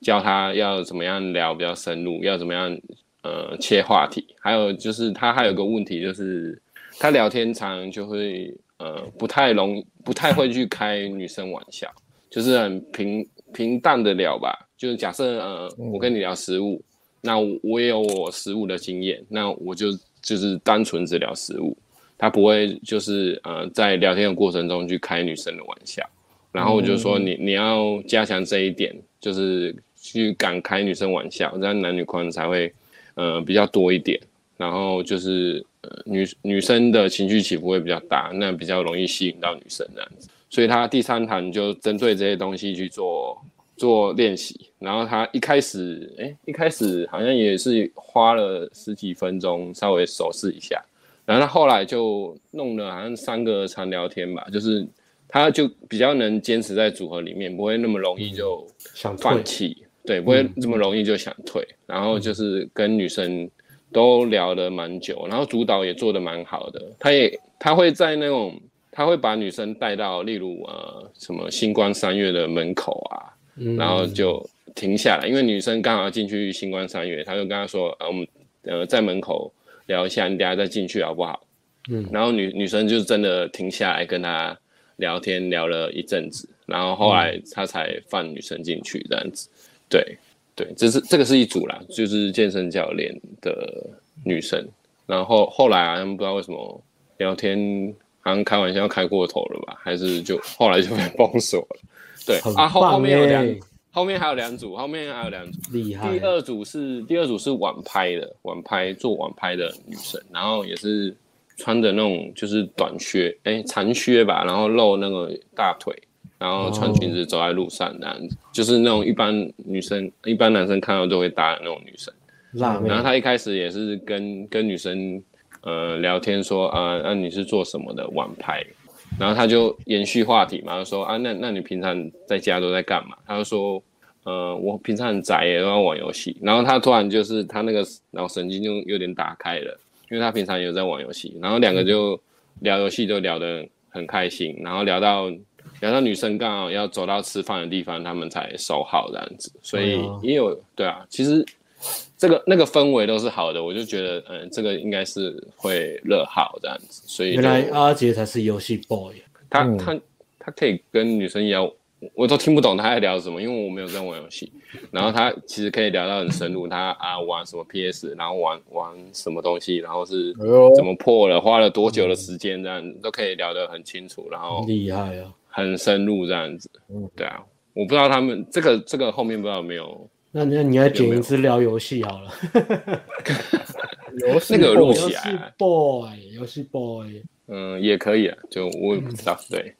教他要怎么样聊比较深入，要怎么样。呃，切话题，还有就是他还有个问题，就是他聊天常就会呃不太容，不太会去开女生玩笑，就是很平平淡的聊吧。就是假设呃我跟你聊食物，那我也有我食物的经验，那我就就是单纯只聊食物，他不会就是呃在聊天的过程中去开女生的玩笑。然后我就说你你要加强这一点，就是去敢开女生玩笑，这样男女框才会。呃，比较多一点，然后就是呃女女生的情绪起伏会比较大，那比较容易吸引到女生这样子。所以他第三堂就针对这些东西去做做练习。然后他一开始，哎，一开始好像也是花了十几分钟稍微手势一下，然后他后来就弄了好像三个长聊天吧，就是他就比较能坚持在组合里面，不会那么容易就想放弃。对，不会这么容易就想退，嗯、然后就是跟女生都聊得蛮久，然后主导也做得蛮好的。他也他会在那种，他会把女生带到，例如呃什么星光三月的门口啊，嗯、然后就停下来，因为女生刚好要进去新光三月，他就跟他说，啊我们呃在门口聊一下，你等下再进去好不好？嗯，然后女女生就真的停下来跟他聊天，聊了一阵子，然后后来他才放女生进去这样子。对对，这是这个是一组啦，就是健身教练的女生。然后后来啊，他们不知道为什么聊天好像开玩笑开过头了吧，还是就后来就被封锁了。对啊，后后面有两，后面还有两组，后面还有两组。厉害。第二组是第二组是晚拍的，晚拍做晚拍的女生，然后也是穿着那种就是短靴，哎，长靴吧，然后露那个大腿，然后穿裙子走在路上这样子，哦、就是那种一般女生、一般男生看到都会搭的那种女生。然后他一开始也是跟跟女生呃聊天说啊，那、啊、你是做什么的网拍？然后他就延续话题嘛，就说啊，那那你平常在家都在干嘛？他就说，呃，我平常很宅耶，都在玩游戏。然后他突然就是他那个脑神经就有点打开了，因为他平常有在玩游戏。然后两个就聊游戏，就聊得很开心。然后聊到聊到女生刚好要走到吃饭的地方，他们才收好这样子。所以也有对啊，其实。这个那个氛围都是好的，我就觉得，嗯，这个应该是会热好这样子，所以原来阿杰才是游戏 boy，他、嗯、他他可以跟女生聊，我都听不懂他在聊什么，因为我没有在玩游戏。然后他其实可以聊到很深入，他啊玩什么 PS，然后玩玩什么东西，然后是怎么破了，花了多久的时间，这样子都可以聊得很清楚，然后厉害啊，很深入这样子。嗯，对啊，我不知道他们这个这个后面不知道有没有。那那你要剪一次聊游戏好了，(laughs) 游戏那个录起来，游戏 boy，游戏 boy，嗯，也可以啊，就我也不知道，对，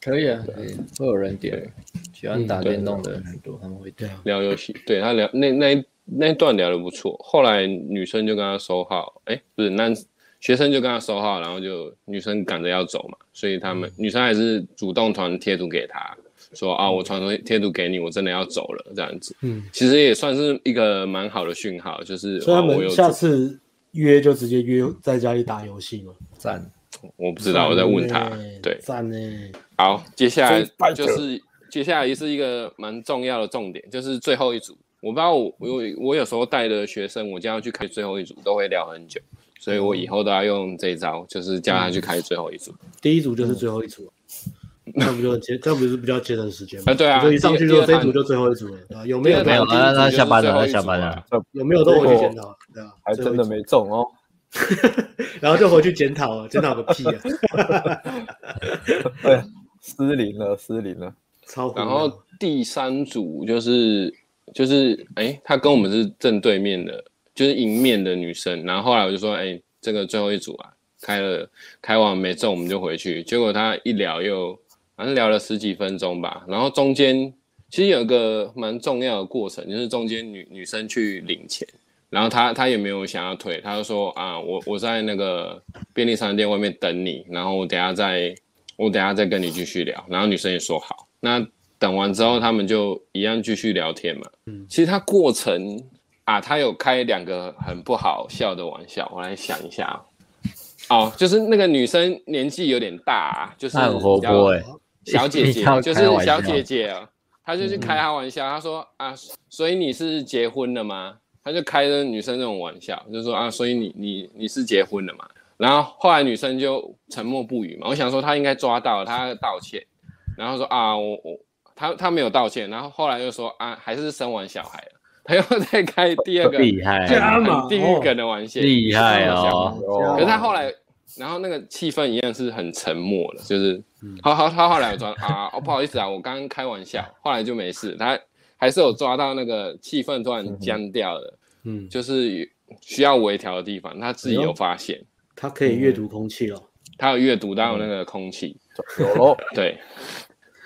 可以啊，可以，会有人点，喜欢打电动的很多，他们会这样聊游戏，对他聊那那那一段聊的不错，后来女生就跟他收号，哎，不是男学生就跟他收号，然后就女生赶着要走嘛，所以他们女生还是主动传贴图给他。说啊，我传贴贴图给你，我真的要走了，这样子。嗯，其实也算是一个蛮好的讯号，就是。所以他们下次约就直接约在家里打游戏嘛？赞，我不知道，我在问他。对，赞呢。好，接下来就是接下来也是一个蛮重要的重点，就是最后一组。我不知道我我我有时候带的学生，我将要去开最后一组，都会聊很久，所以我以后都要用这一招，就是叫他去开最后一组。第一组就是最后一组。那不就节，这不是比较节省时间吗？啊，对啊，所以上去就这一组就最后一组了啊？有没有？没有，那那下班了，那下班了。有没有都回去检讨？对啊，还真的没中哦。(laughs) 然后就回去检讨了，检讨个屁啊！(laughs) 对，失灵了，失灵了。超。然后第三组就是就是哎，他跟我们是正对面的，就是迎面的女生。然后后来我就说，哎，这个最后一组啊，开了开完没中，我们就回去。结果他一聊又。反正聊了十几分钟吧，然后中间其实有一个蛮重要的过程，就是中间女女生去领钱，然后她她也没有想要退，她就说啊，我我在那个便利商店外面等你，然后我等下再我等下再跟你继续聊，然后女生也说好，那等完之后他们就一样继续聊天嘛。嗯，其实他过程啊，他有开两个很不好笑的玩笑，我来想一下哦，就是那个女生年纪有点大，就是很活泼哎。小姐姐 (laughs) 就是小姐姐啊，她就去开她玩笑，她说啊，所以你是结婚了吗？她就开着女生这种玩笑，就说啊，所以你你你是结婚了吗？然后后来女生就沉默不语嘛。我想说她应该抓到，她道歉，然后说啊，我我她她没有道歉，然后后来又说啊，还是生完小孩了，她又再开第二个厉害地狱梗的玩笑，厉害哦。可是她后来。然后那个气氛一样是很沉默的，就是，好好，他后来有抓啊，哦，不好意思啊，我刚刚开玩笑，后来就没事，他还是有抓到那个气氛突然僵掉了，嗯，就是需要微调的地方，他自己有发现，他可以阅读空气哦，他有阅读到那个空气，有咯，对，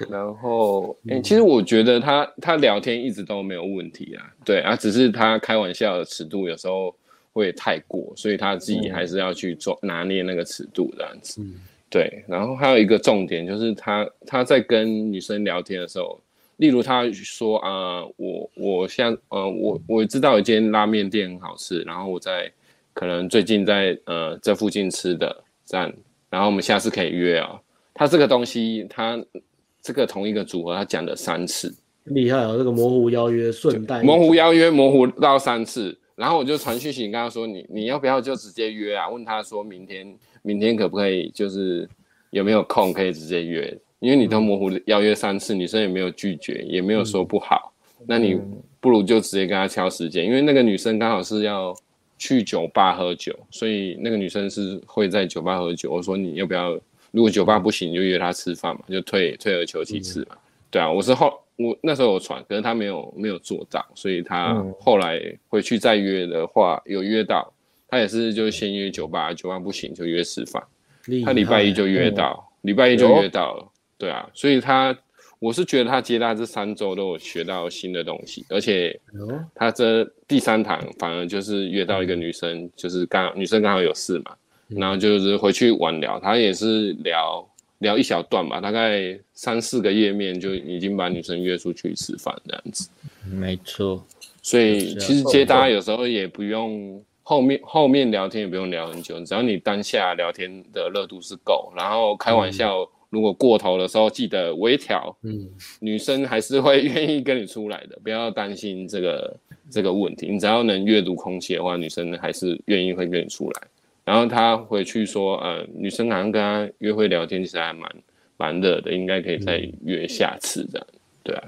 然后，哎，其实我觉得他他聊天一直都没有问题啊，对啊，只是他开玩笑的尺度有时候。会太过，所以他自己还是要去做拿捏那个尺度这样子。嗯、对，然后还有一个重点就是他他在跟女生聊天的时候，例如他说啊、呃，我我现在呃我我知道有一间拉面店很好吃，然后我在可能最近在呃这附近吃的这样，然后我们下次可以约啊、哦。他这个东西，他这个同一个组合，他讲了三次，厉害啊、哦！这个模糊邀约顺带模糊邀约模糊到三次。然后我就传讯息跟他说，你你要不要就直接约啊？问他说明天明天可不可以，就是有没有空可以直接约？因为你都模糊邀约三次，女生也没有拒绝，也没有说不好，嗯、那你不如就直接跟她敲时间，因为那个女生刚好是要去酒吧喝酒，所以那个女生是会在酒吧喝酒。我说你要不要？如果酒吧不行，就约她吃饭嘛，就退退而求其次嘛。嗯、对啊，我是后我那时候有传，可是她没有没有做到，所以她后来回去再约的话，有约到，他也是就先约酒吧，酒吧不行就约吃饭。他礼拜一就约到，礼、嗯、拜一就约到了。对啊，所以他我是觉得他接待这三周都有学到新的东西，而且他这第三堂反而就是约到一个女生，就是刚女生刚好有事嘛，然后就是回去晚聊，他也是聊聊一小段吧，大概三四个页面就已经把女生约出去吃饭这样子。没错，所以其实接搭有时候也不用后面后面聊天也不用聊很久，只要你当下聊天的热度是够，然后开玩笑。嗯如果过头的时候，记得微调。嗯，女生还是会愿意跟你出来的，不要担心这个这个问题。你只要能阅读空气的话，女生还是愿意会跟你出来。然后他回去说，呃，女生好像跟他约会聊天，其实还蛮蛮热的，应该可以再约下次这样。对啊。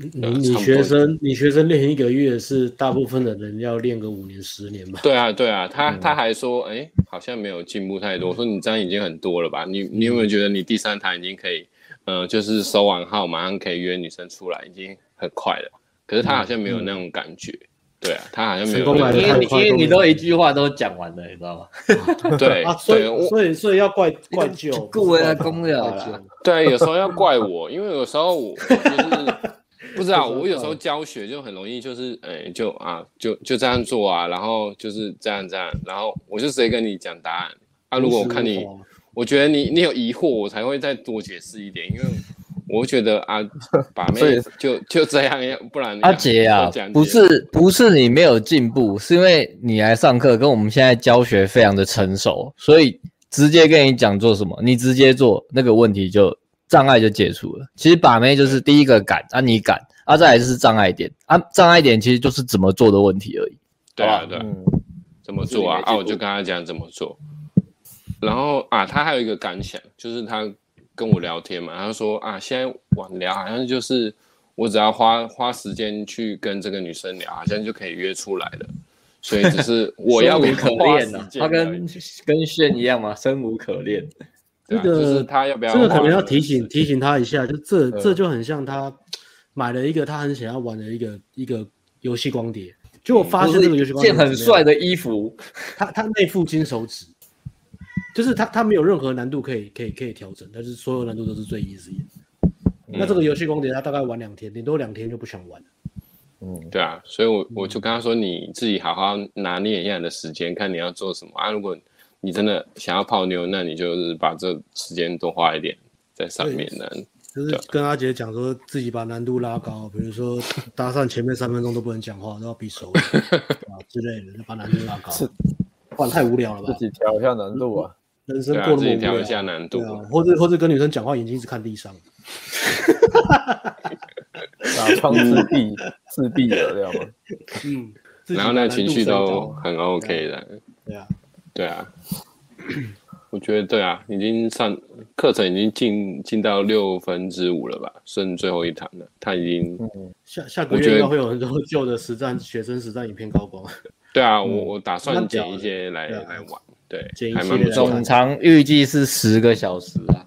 你你学生你学生练一个月是大部分的人要练个五年十年吧？对啊对啊，他他还说哎、欸，好像没有进步太多。我说你这样已经很多了吧？你你有没有觉得你第三堂已经可以，呃，就是收完号马上可以约女生出来，已经很快了。可是他好像没有那种感觉。对啊，他好像没有。因为因为你都一句话都讲完了，你知道吗？(laughs) 对啊，所以所以所以要怪怪就各位来公了。对，有时候要怪我，因为有时候我就是。(laughs) 不知道，我有时候教学就很容易，就是哎、欸，就啊，就就这样做啊，然后就是这样这样，然后我就直接跟你讲答案啊。如果我看你，我觉得你你有疑惑，我才会再多解释一点，因为我觉得啊，(laughs) 把妹就就这样，不然阿杰啊，(laughs) 不是不是你没有进步，是因为你来上课跟我们现在教学非常的成熟，所以直接跟你讲做什么，你直接做，那个问题就。障碍就解除了。其实把妹就是第一个敢啊，你敢啊，再来就是障碍点啊，障碍点其实就是怎么做的问题而已。对啊，对，嗯、怎么做啊？啊，我就跟他讲怎么做。然后啊，他还有一个感想，就是他跟我聊天嘛，他说啊，现在网聊好像就是我只要花花时间去跟这个女生聊，好像就可以约出来了。所以只是我要不可恋呢？他跟跟炫一样嘛？生无可恋。这个、就是、他要不要？这个可能要提醒提醒他一下，就这这就很像他买了一个他很想要玩的一个一个游戏光碟，就我发现这个游戏光碟件很帅的衣服，他他内附金手指，就是他他没有任何难度可以可以可以调整，但是所有难度都是最 easy 的。嗯、那这个游戏光碟他大概玩两天，顶多两天就不想玩了。嗯，对啊，所以我我就跟他说，你自己好好拿捏一下你的时间，看你要做什么啊。如果你真的想要泡妞，那你就是把这时间多花一点在上面呢。就是跟阿杰讲说，自己把难度拉高，比如说搭讪前面三分钟都不能讲话，都要比手 (laughs) 啊之类的，就把难度拉高。不然太无聊了吧？自己调一下难度啊，人生过那么无聊。自己调一下难度，啊或者或者跟女生讲话，眼睛一直看地上。(laughs) 打枪自闭，(laughs) 自闭了，知道吗？嗯。然后那情绪都很 OK 的。对啊。对啊，(clears throat) 我觉得对啊，已经上课程已经进进到六分之五了吧，剩最后一堂了。他已经、嗯、下下个月应该会有很多旧的实战学生实战影片高光。对啊，(laughs) 我我打算剪一些来来玩，对，剪一些总长预计是十个小时啊。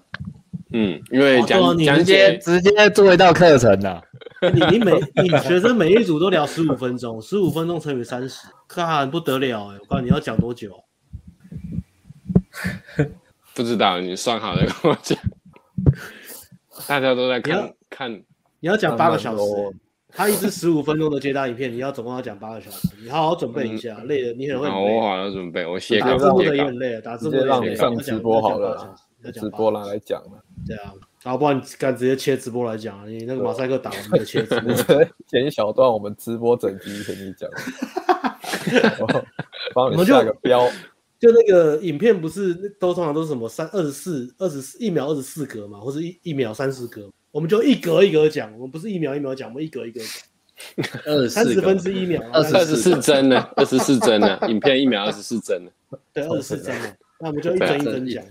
嗯，因为讲讲解直接做一道课程啊。你你每你学生每一组都聊十五分钟，十五分钟乘以三十，看不得了哎！我告诉你要讲多久？(laughs) 不知道，你算好了跟我讲。大家都在看你看，你要讲八个小时，他一支十五分钟的接搭影片，你要总共要讲八个小时，你好好准备一下，嗯、累了你可能会累。我好好准备，我写打字幕的也很累，打字幕也让你上直播好了，直播拿来讲了。对啊，然后不然你干直接切直播来讲，你那个马赛克打完就切直播，(laughs) 剪一小段我们直播整集给你讲，(laughs) 帮你下个标。就那个影片不是都通常都是什么三二十四二十四一秒二十四格嘛，或者一一秒三十格，我们就一格一格讲，我们不是一秒一秒讲，我们一格一格讲。(laughs) 二十三十分之一秒，二十四帧呢？二十四帧呢？影片一秒二十四帧呢？(laughs) 对，二十四帧呢？那我们就一帧一帧讲？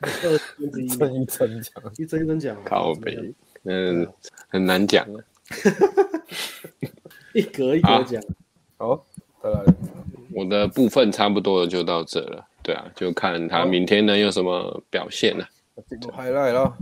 二十分之一，一帧一帧讲，一帧一帧讲。靠北，嗯，很难讲啊。(laughs) 一格一格讲。好，再来。我的部分差不多就到这了。对啊，就看他明天能有什么表现了。highlight 了。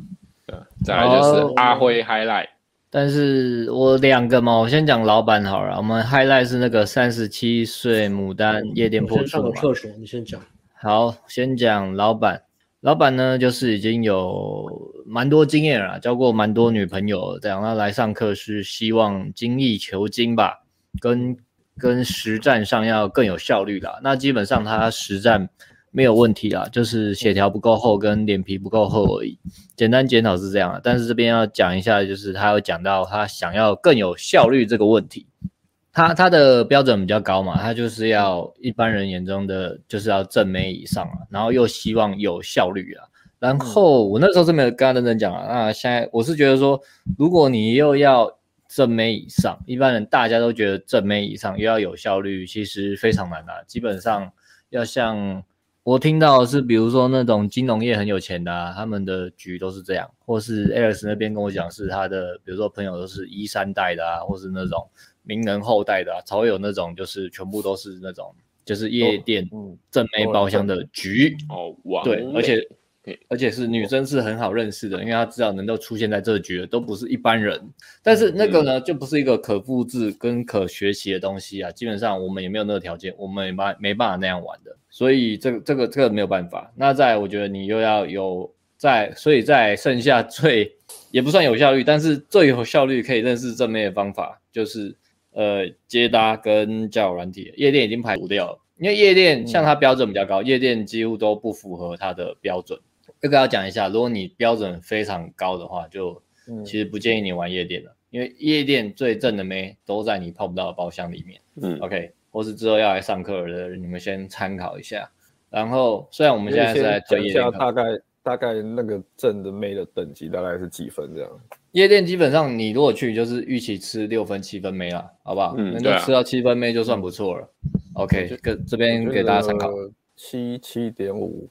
对，再来就是阿辉 highlight。但是我两个嘛，我先讲老板好了。我们 highlight 是那个三十七岁牡丹夜店破处嘛。课程你先讲。好，先讲老板。老板呢，就是已经有蛮多经验了，交过蛮多女朋友，这样他来上课是希望精益求精吧，跟跟实战上要更有效率啦。那基本上他实战没有问题啦，就是血条不够厚跟脸皮不够厚而已。简单检讨是这样的，但是这边要讲一下，就是他有讲到他想要更有效率这个问题。他他的标准比较高嘛，他就是要一般人眼中的就是要正妹以上啊，然后又希望有效率啊。然后我那时候是没有跟他认真讲啊。那现在我是觉得说，如果你又要正妹以上，一般人大家都觉得正妹以上又要有效率，其实非常难啊。基本上要像。我听到的是，比如说那种金融业很有钱的啊，他们的局都是这样，或是 Alex 那边跟我讲，是他的，比如说朋友都是一三代的啊，或是那种名人后代的啊，才会有那种就是全部都是那种就是夜店正妹包厢的局哦，哇，对，而且。而且是女生是很好认识的，因为她知道能够出现在这局的都不是一般人。但是那个呢，就不是一个可复制跟可学习的东西啊。基本上我们也没有那个条件，我们也没没办法那样玩的。所以这个这个这个没有办法。那在我觉得你又要有在，所以在剩下最也不算有效率，但是最有效率可以认识正面的方法，就是呃接搭跟交友软体。夜店已经排除掉了，因为夜店像它标准比较高，夜店几乎都不符合它的标准。这个要讲一下，如果你标准非常高的话，就其实不建议你玩夜店了，嗯、因为夜店最正的妹都在你泡不到的包厢里面。嗯，OK，或是之后要来上课的，你们先参考一下。然后，虽然我们现在是在讲一下大概大概那个正的妹的等级大概是几分这样。夜店基本上你如果去就是预期吃六分七分妹了，好不好？嗯，能够吃到七分妹就算不错了。嗯、OK，这这边给大家参考。七七点五。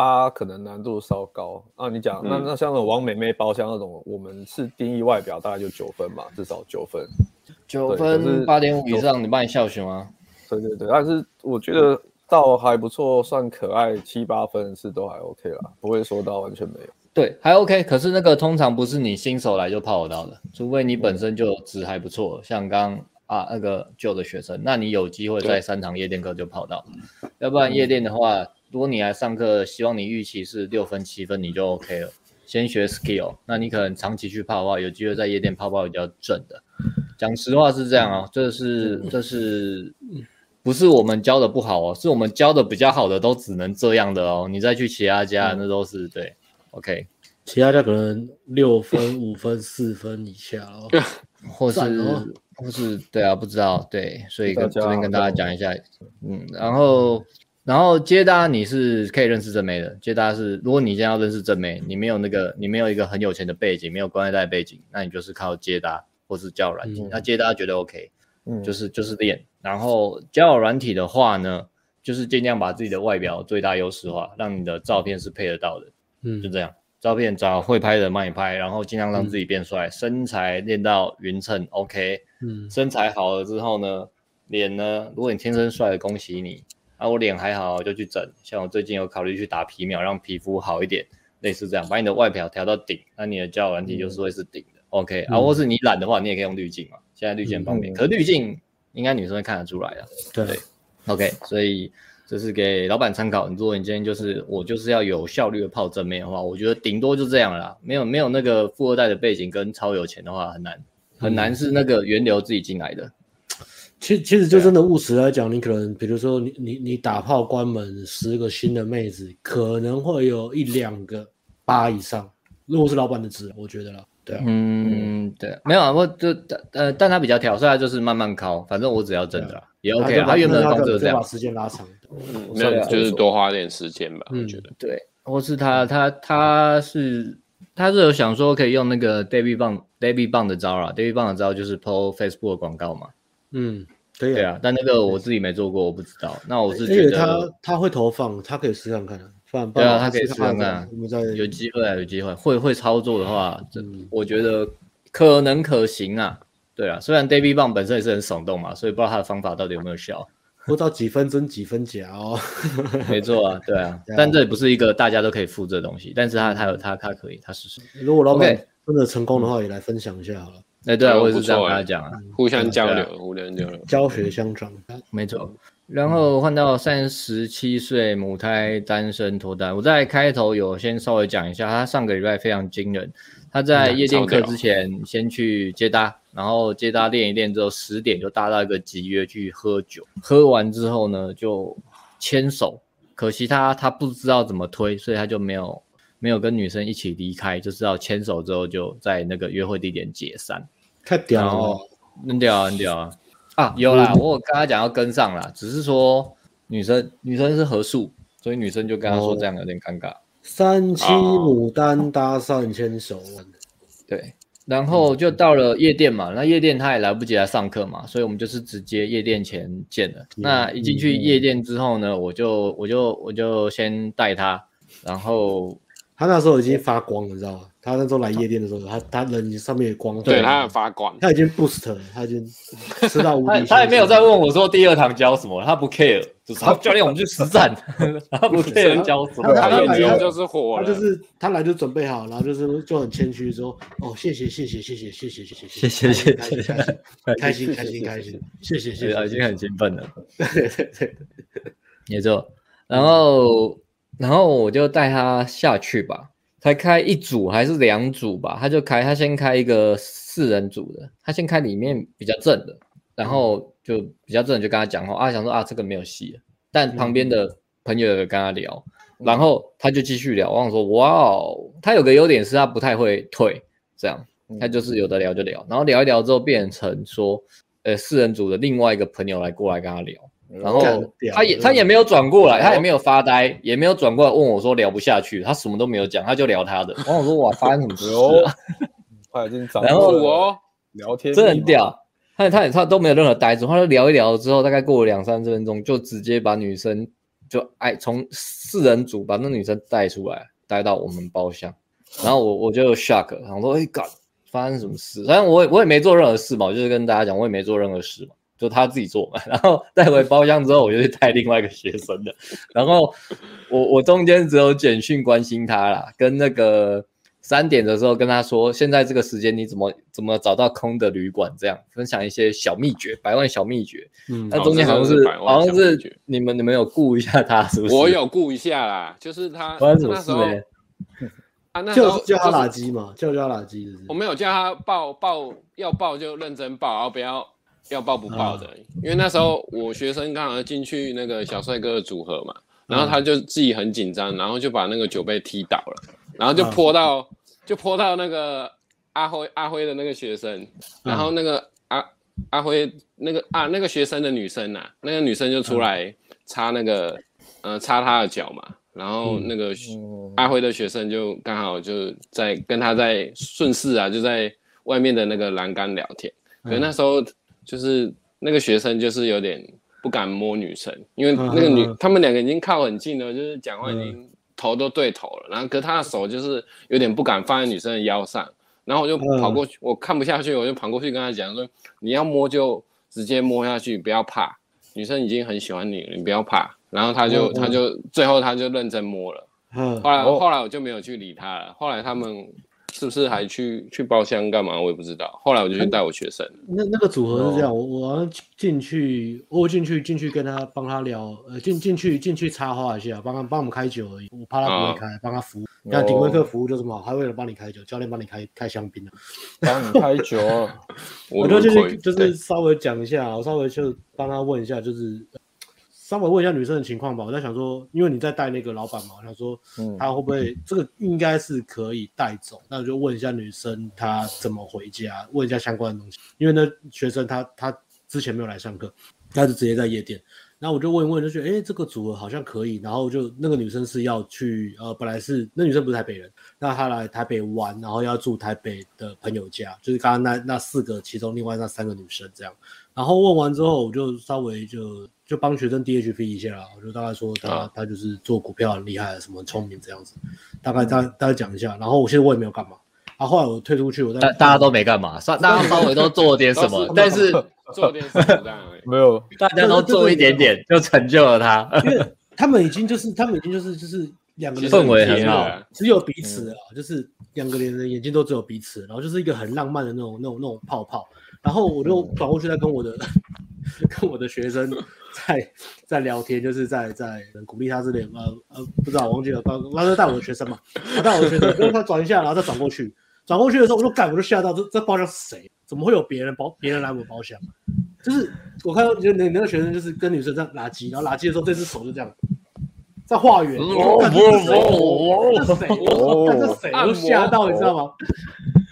八可能难度稍高啊，你讲、嗯、那那像那种王美妹包厢那种，我们是定义外表大概就九分嘛，至少九分，九分八点五以上，你帮你笑选吗？对对对，但是我觉得到还不错，算可爱七八分是都还 OK 啦，不会说到完全没有。对，还 OK，可是那个通常不是你新手来就泡得到的，除非你本身就值还不错，像刚啊那个旧的学生，那你有机会在三堂夜店课就泡到，要不然夜店的话。如果你来上课，希望你预期是六分七分，你就 OK 了。先学 skill，那你可能长期去泡的话，有机会在夜店泡泡比较正的。讲实话是这样啊，这是这是不是我们教的不好哦？是我们教的比较好的都只能这样的哦。你再去其他家，那都是对，OK。其他家可能六分、五分、四分以下哦，(laughs) 或是或是对啊，不知道对，所以跟这边跟大家讲一下，嗯，然后。然后接搭你是可以认识正妹的，接搭是如果你现在要认识正妹，你没有那个你没有一个很有钱的背景，没有官二代背景，那你就是靠接搭或是交友软体。嗯、那接搭觉得 OK，嗯，就是就是练。然后交友软体的话呢，就是尽量把自己的外表最大优势化，让你的照片是配得到的，嗯，就这样。照片找会拍的帮你拍，然后尽量让自己变帅，嗯、身材练到匀称 OK，嗯，身材好了之后呢，脸呢，如果你天生帅的，恭喜你。啊，我脸还好，就去整。像我最近有考虑去打皮秒，让皮肤好一点，类似这样，把你的外表调到顶，那你的交友软体就是会是顶的。嗯、OK，啊，或是你懒的话，你也可以用滤镜嘛。现在滤镜很方便，嗯、可是滤镜应该女生会看得出来的。对，对，OK，所以这是给老板参考。如果你今天就是我就是要有效率的泡正面的话，我觉得顶多就这样啦。没有没有那个富二代的背景跟超有钱的话，很难很难是那个源流自己进来的。其其实就真的务实来讲，你可能比如说你你你打炮关门十个新的妹子，可能会有一两个八以上。如果是老板的值，我觉得啦，对啊，嗯，对，没有啊，我就呃，但他比较挑，所以他就是慢慢考，反正我只要真的啦，也 OK。他原本的工作这样，把时间拉长，没有，就是多花点时间吧，我觉得。对，或是他他他是。他是有想说可以用那个 David 棒 David 棒的招啦，David 棒的招就是 PO Facebook 的广告嘛。嗯，对对啊，但那个我自己没做过，我不知道。那我是觉得他他会投放，他可以试看看啊。对啊，他可以试看看。有机会啊，有机会会会操作的话，这我觉得可能可行啊。对啊，虽然 David 棒本身也是很耸动嘛，所以不知道他的方法到底有没有效。(laughs) 不知道几分真几分假哦。(laughs) 没错啊，对啊，但这也不是一个大家都可以复制的东西，但是他他有他他可以他试试。如果老板真的成功的话，也来分享一下好了。哎，对啊，我也是这样跟他讲啊，互相交流，互相交流，教学相长。没错。然后换到三十七岁母胎单身脱单，我在开头有先稍微讲一下，他上个礼拜非常惊人，他在夜店课之前先去接搭。然后接搭练一练之后，十点就搭到一个集约去喝酒，喝完之后呢就牵手，可惜他他不知道怎么推，所以他就没有没有跟女生一起离开，就是要牵手之后就在那个约会地点解散。太屌了，很屌很屌啊！啊，有啦，我有跟他讲要跟上啦，只是说女生女生是合宿，所以女生就跟他说这样有点尴尬。三七牡丹搭讪牵手，哦、对。然后就到了夜店嘛，那夜店他也来不及来上课嘛，所以我们就是直接夜店前见了。那一进去夜店之后呢，我就我就我就先带他，然后他那时候已经发光了，你知道吗？他那时候来夜店的时候，他他人上面有光，对，他很发光，他已经 boost 了，他已经吃到无敌。(laughs) 他也没有再问我说第二堂教什么，他不 care，就是 (laughs) 他教练我们去实战，(laughs) 他不 care 教什么，他来就是火，他就是他来就准备好，然后就是就很谦虚说哦谢谢谢谢谢谢谢谢谢谢谢谢谢开心开心开心谢谢谢谢，已经很兴奋了，对对对，没错，然后然后我就带他下去吧。才开一组还是两组吧，他就开，他先开一个四人组的，他先开里面比较正的，然后就比较正的就跟他讲话啊，想说啊这个没有戏了，但旁边的朋友有跟他聊，然后他就继续聊，我想说哇哦，他有个优点是他不太会退，这样他就是有的聊就聊，然后聊一聊之后变成说，呃四人组的另外一个朋友来过来跟他聊。然后他也他也没有转过来，他也没有发呆，也没有转过来问我说聊不下去，他什么都没有讲，他就聊他的。然后我说哇，发生什么事啊？他已经长然后我聊天，真的很屌。他他他都没有任何呆住，他就聊一聊之后，大概过了两三分钟，就直接把女生就哎从四人组把那女生带出来，带到我们包厢。然后我我就 shock，然后说哎干，发生什么事？反正我也我也没做任何事嘛，我就是跟大家讲，我也没做任何事嘛。就他自己做嘛，(laughs) 然后带回包厢之后，我就去带另外一个学生的。然后我我中间只有简讯关心他啦，跟那个三点的时候跟他说，现在这个时间你怎么怎么找到空的旅馆？这样分享一些小秘诀，百万小秘诀。嗯，那中间好像是好像是你们你们有顾一下他，是不是？我有顾一下啦，就是他发生什么事呢？啊，那时候叫他垃圾嘛，就叫他垃圾。我没有叫他报报，要报就认真报，然后不要。要报不报的，因为那时候我学生刚好进去那个小帅哥的组合嘛，然后他就自己很紧张，然后就把那个酒杯踢倒了，然后就泼到就泼到那个阿辉阿辉的那个学生，然后那个阿阿辉那个啊那个学生的女生呐，那个女生就出来擦那个呃擦他的脚嘛，然后那个阿辉的学生就刚好就在跟他在顺势啊就在外面的那个栏杆聊天，可是那时候。就是那个学生就是有点不敢摸女生，因为那个女、嗯、他们两个已经靠很近了，就是讲话已经头都对头了，然后可他的手就是有点不敢放在女生的腰上，然后我就跑过去，我看不下去，我就跑过去跟他讲说，你要摸就直接摸下去，不要怕，女生已经很喜欢你了，你不要怕。然后他就他就最后他就认真摸了，后来后来我就没有去理他了，后来他们。是不是还去去包厢干嘛？我也不知道。后来我就去带我学生。那那个组合是这样，我我好像进去，我进去进去跟他帮他聊，呃，进进去进去插话一下，帮他帮我们开酒而已。我怕他不会开，帮他服务。你看顶规课服务就这么好，还为了帮你开酒，教练帮你开开香槟呢，帮你开酒。(laughs) 我就进去就是稍微讲一下，我稍微就帮他问一下，就是。稍微问一下女生的情况吧，我在想说，因为你在带那个老板嘛，我想说，嗯，他会不会这个应该是可以带走，那我就问一下女生她怎么回家，问一下相关的东西，因为那学生他他之前没有来上课，他就直接在夜店，然后我就问一问，就觉得哎，这个组合好像可以。然后就那个女生是要去，呃，本来是那女生不是台北人，那她来台北玩，然后要住台北的朋友家，就是刚刚那那四个其中另外那三个女生这样。然后问完之后，我就稍微就就帮学生 DHP 一下，我就大概说他、啊、他就是做股票很厉害，什么很聪明这样子，大概大大概讲一下。然后我现在我也没有干嘛。啊，后来我退出去，我在大大家都没干嘛，算大家稍微都做了点什么，但是 (laughs) 做点什么这样没有，(laughs) 大家都做一点点就成就了他，因为他们已经就是他们已经就是就是两个人氛围很好，只有彼此啊，就是两个人的眼睛都只有彼此，然后就是一个很浪漫的那种那种那种泡泡。然后我就转过去在跟我的 (laughs) 跟我的学生在在聊天，就是在在鼓励他之类，呃呃，不知道我忘记了，刚刚带我的学生嘛，他带我的学生，然后他转一下，然后再转过去，转过去的时候我就赶，我就吓到，这这包厢是谁？怎么会有别人包别人来我包厢？就是我看到就那那个学生就是跟女生在拉机，然后拉机的时候这只手就这样在画圆，这是谁？这是谁？这是谁？吓到，你知道吗？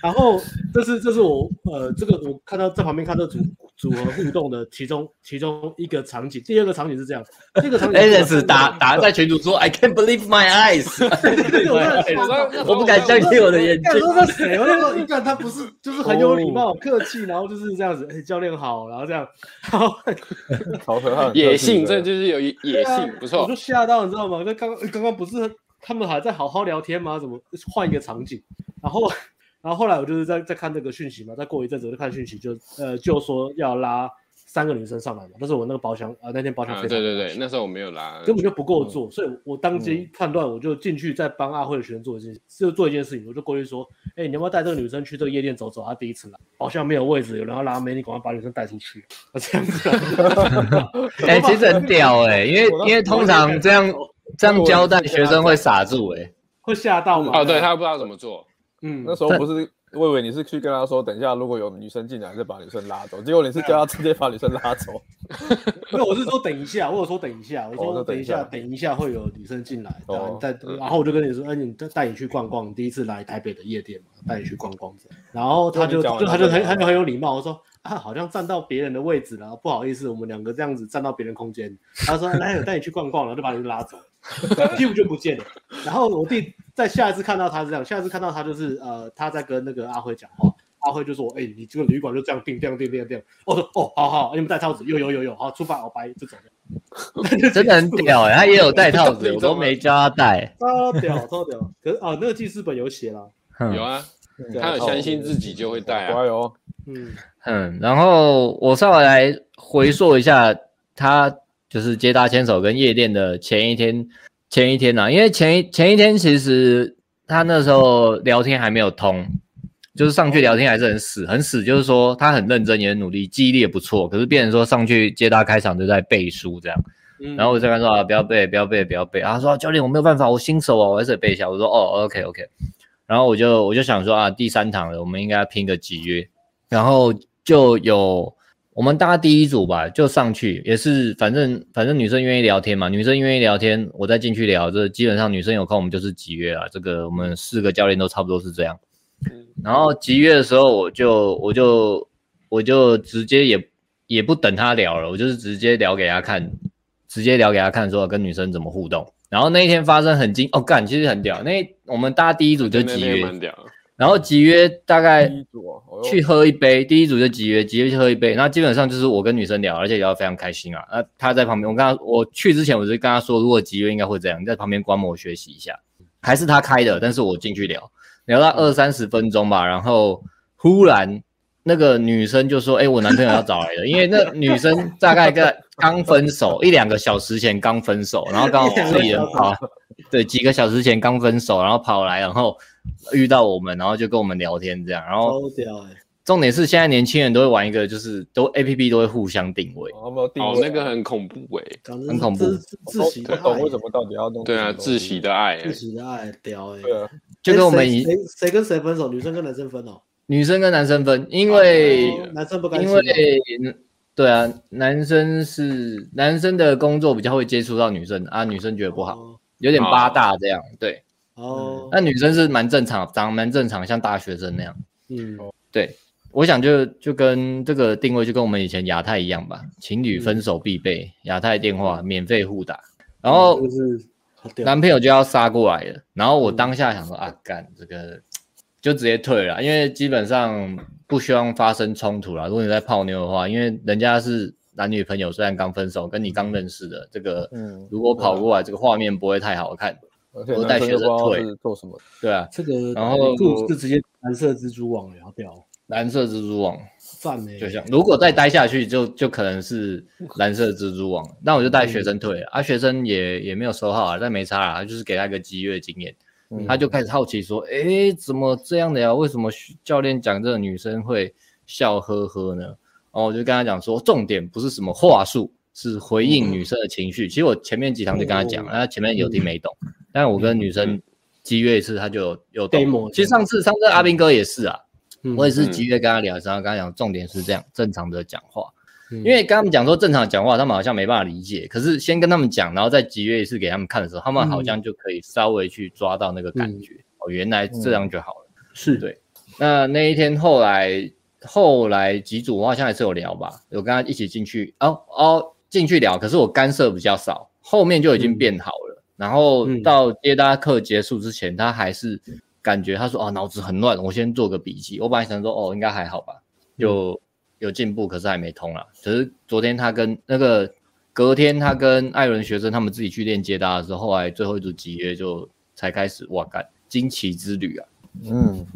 然后这是这是我呃这个我看到在旁边看到组组合互动的其中其中一个场景，第二个场景是这样，这个场景 Alex 打打在群主说 I can't believe my eyes，(laughs) 我不敢相信我的眼睛。我说谁？我那时候一看他不是就是很有礼貌客气，然后就是这样子，哎教练好，然后这样，(laughs) 好可爱，野性，这就是有野性，不错。我就吓到你知道吗？那刚刚刚不是他们还在好好聊天吗？怎么换一个场景？然后。然后后来我就是在在看这个讯息嘛，再过一阵子我就看讯息就，就呃就说要拉三个女生上来嘛，但是我那个包厢呃那天包厢非常、啊、对对对，那时候我没有拉，根本就不够做，嗯、所以我当机判断，我就进去再帮阿慧的学生做一件，就做一件事情，我就过去说，哎，你要不要带这个女生去这个夜店走走？她第一次来，好像没有位置，有人要拉妹，你赶快把女生带出去，这样子。(laughs) 哎、欸，其实很屌哎、欸，因为因为通常这样这样交代学生会傻住哎、欸，会吓到吗？哦，对他不知道怎么做。嗯，那时候不是，我以为你是去跟他说，等一下如果有女生进来，再把女生拉走。结果你是叫他直接把女生拉走。(laughs) 那我是说等一下，我有说等一下，我说等一下，等一下会有女生进来，再然后我就跟你说，哎，你带带你去逛逛，第一次来台北的夜店嘛，带你去逛逛。然后他就就他就很很很有礼貌，我说啊，好像站到别人的位置了，不好意思，我们两个这样子站到别人空间。他说来，我带你去逛逛，然后就把你拉走。(laughs) 屁股就不见了，然后我弟在下一次看到他是这样，下一次看到他就是呃他在跟那个阿辉讲话，阿辉就说，哎、欸，你这个旅馆就这样定，这样定，这样定。我说哦，好好，你们戴套子，有有有有，好出发，我拜这种。真的很屌哎、欸，他也有戴套子，(laughs) 我都没教他戴。超屌超屌，可是啊，那个记事本有写了，有啊，他有相信自己就会戴啊，加油。嗯嗯，然后我稍微来回溯一下他。就是接搭牵手跟夜店的前一天，前一天呐、啊，因为前一前一天其实他那时候聊天还没有通，就是上去聊天还是很死很死，就是说他很认真也很努力，记忆力也不错，可是变成说上去接搭开场就在背书这样，然后我就跟他说啊，不要背不要背不要背，他说教练我没有办法，我新手啊，我还是得背一下，我说哦 OK OK，然后我就我就想说啊，第三堂了，我们应该要拼个几约，然后就有。我们搭第一组吧，就上去也是，反正反正女生愿意聊天嘛，女生愿意聊天，我再进去聊。这基本上女生有空，我们就是集约啊。这个我们四个教练都差不多是这样。然后集约的时候，我就我就我就直接也也不等他聊了，我就是直接聊给他看，直接聊给他看，说跟女生怎么互动。然后那一天发生很惊哦，干，其实很屌。那我们搭第一组就集约。然后集约大概去喝一杯，第一组就集约，集约去喝一杯。那基本上就是我跟女生聊，而且聊得非常开心啊。那她在旁边，我跟她我去之前我就跟她说，如果集约应该会这样，在旁边观摩学习一下。还是她开的，但是我进去聊，聊到二三十分钟吧。然后忽然那个女生就说：“哎，我男朋友要找来了。(laughs) ”因为那女生大概在刚分手一两个小时前刚分手，然后刚好自己人跑，对，几个小时前刚分手，然后跑来，然后。遇到我们，然后就跟我们聊天这样，然后重点是现在年轻人都会玩一个，就是都 A P P 都会互相定位，哦，那个很恐怖哎，很恐怖，窒息的爱，为什么到底要弄？对啊，自习的爱，自习的爱，屌哎，就跟我们谁谁跟谁分手，女生跟男生分哦，女生跟男生分，因为男生不甘心，因为对啊，男生是男生的工作比较会接触到女生啊，女生觉得不好，有点八大这样，对。哦，那女生是蛮正常，长得蛮正常，像大学生那样。嗯，对。我想就就跟这个定位就跟我们以前亚太一样吧，情侣分手必备亚太电话免费互打，然后男朋友就要杀过来了，然后我当下想说啊，干这个就直接退了，因为基本上不希望发生冲突了。如果你在泡妞的话，因为人家是男女朋友，虽然刚分手，跟你刚认识的这个，嗯，如果跑过来，这个画面不会太好看。我带学生退做什么？对啊，这个然后就直接蓝色蜘蛛网也要掉。蓝色蜘蛛网，赞呢，就像如果再待下去就，就就可能是 (laughs) 蓝色蜘蛛网。那我就带学生退了，嗯、啊，学生也也没有收号啊，但没差啊，就是给他一个集约经验。嗯、他就开始好奇说，哎、欸，怎么这样的呀？为什么教练讲这个女生会笑呵呵呢？我就跟他讲说，重点不是什么话术，是回应女生的情绪。嗯、其实我前面几堂就跟他讲了，他前面有听没懂，嗯、但我跟女生集约一次，他就有懂。嗯、其实上次上次阿斌哥也是啊。我也是急着跟他聊，然后跟他讲，重点是这样，正常的讲话，因为跟他们讲说正常讲话，他们好像没办法理解。可是先跟他们讲，然后再集约一次给他们看的时候，他们好像就可以稍微去抓到那个感觉。哦，原来这样就好了。是对。那那一天后来后来几组我好像还是有聊吧，有跟他一起进去哦哦进去聊，可是我干涉比较少，后面就已经变好了。然后到接搭课结束之前，他还是。感觉他说哦，脑子很乱，我先做个笔记。我本来想说哦，应该还好吧，就有进步，可是还没通啦。只是昨天他跟那个隔天他跟艾伦学生他们自己去练接搭的时候，后来最后一组集约就才开始哇干惊奇之旅啊！嗯，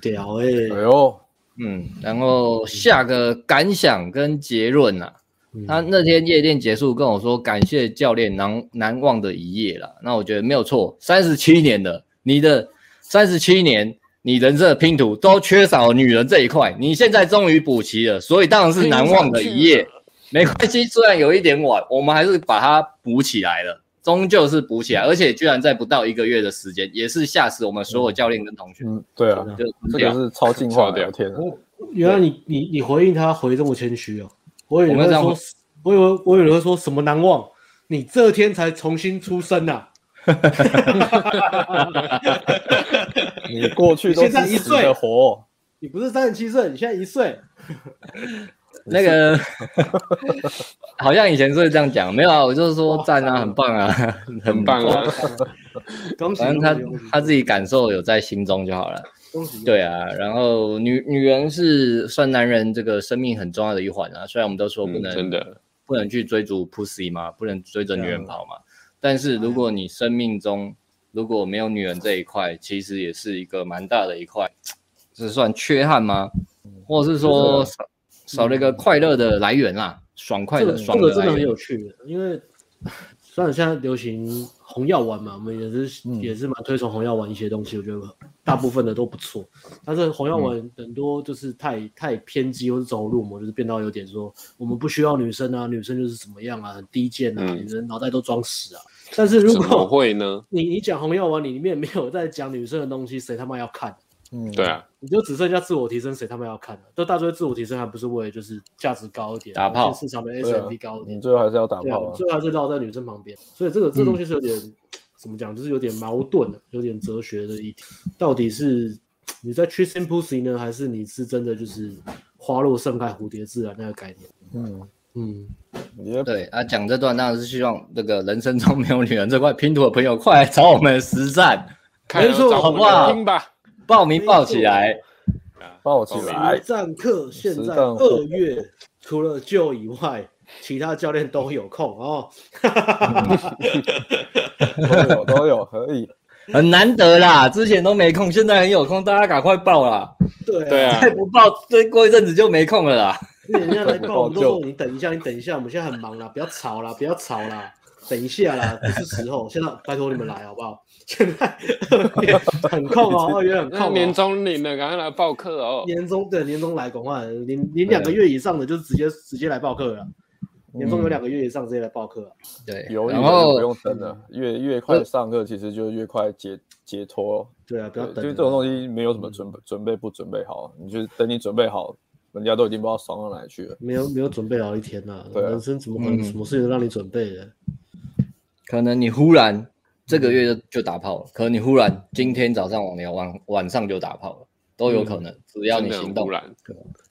屌哎、欸，哎呦，嗯，然后下个感想跟结论啊，嗯、他那天夜店结束跟我说感谢教练难难忘的一夜了。那我觉得没有错，三十七年了，你的。三十七年，你人生的拼图都缺少女人这一块，你现在终于补齐了，所以当然是难忘的一夜。(laughs) 没关系，虽然有一点晚，我们还是把它补起来了，终究是补起来，而且居然在不到一个月的时间，也是吓死我们所有教练跟同学。嗯，对啊，就这个是超进化的 (laughs) 聊天。原来你你你回应他回这么谦虚哦，我以为会说，我以为我以为会说什么难忘，你这天才重新出生呐。(laughs) 你过去都是一岁的活，你不是三十七岁，你现在一岁。(laughs) 那个 (laughs) 好像以前是这样讲，没有啊，我就是说赞啊，很棒啊，很棒啊。(laughs) 反正他他自己感受有在心中就好了。对啊，然后女女人是算男人这个生命很重要的一环啊。虽然我们都说不能真的不能去追逐 pussy 嘛，不能追着女人跑嘛。但是如果你生命中如果没有女人这一块，其实也是一个蛮大的一块，是算缺憾吗？或者是说少少了一个快乐的来源啊，爽快的爽的。这个真的很有趣的，因为虽然现在流行红药丸嘛，我们也是也是蛮推崇红药丸一些东西，我觉得大部分的都不错。但是红药丸很多就是太太偏激或者走火入魔，就是变到有点说我们不需要女生啊，女生就是怎么样啊，很低贱啊，女人脑袋都装屎啊。但是如果会呢？你你讲红药丸，你里面没有在讲女生的东西，谁他妈要看？嗯，对啊，你就只剩下自我提升，谁他们要看？都大多自我提升还不是为了就是价值高一点，打炮市场的 SMP 高一点，你最后还是要打炮，最后还是绕在女生旁边。所以这个这东西是有点怎么讲，就是有点矛盾的，有点哲学的议题。到底是你在 chasing pussy 呢，还是你是真的就是花落盛开，蝴蝶自然那个概念？嗯。嗯，对啊，讲这段当然是希望那个人生中没有女人这块拼图的朋友，快来找我们实战，没错，好不好？报名报起来，报起来。实战课现在二月，除了就以外，其他教练都有空哦。都有都有，可以，(laughs) 很难得啦，之前都没空，现在很有空，大家赶快报啦。对对啊，再不报，再过一阵子就没空了啦。人家来报，我们都说你等一下，你等一下，我们现在很忙啦，不要吵啦，不要吵啦，等一下啦，不是时候。现在拜托你们来好不好？现在很空哦，二月很空。年终领了，赶快来报课哦。年终对，年终来赶快，领领两个月以上的就直接直接来报课了。年终有两个月以上直接来报课。对，有然后不用等了，越越快上课，其实就越快解解脱。对啊，不要等。就这种东西没有什么准备准备不准备好，你就等你准备好。人家都已经不知道爽到哪里去了，没有没有准备好一天呐、啊。对啊、人生怎么可能什么事情都让你准备的？嗯、可能你忽然这个月就就打炮了，可能你忽然今天早上晚聊晚晚上就打炮了，都有可能，嗯、只要你行动。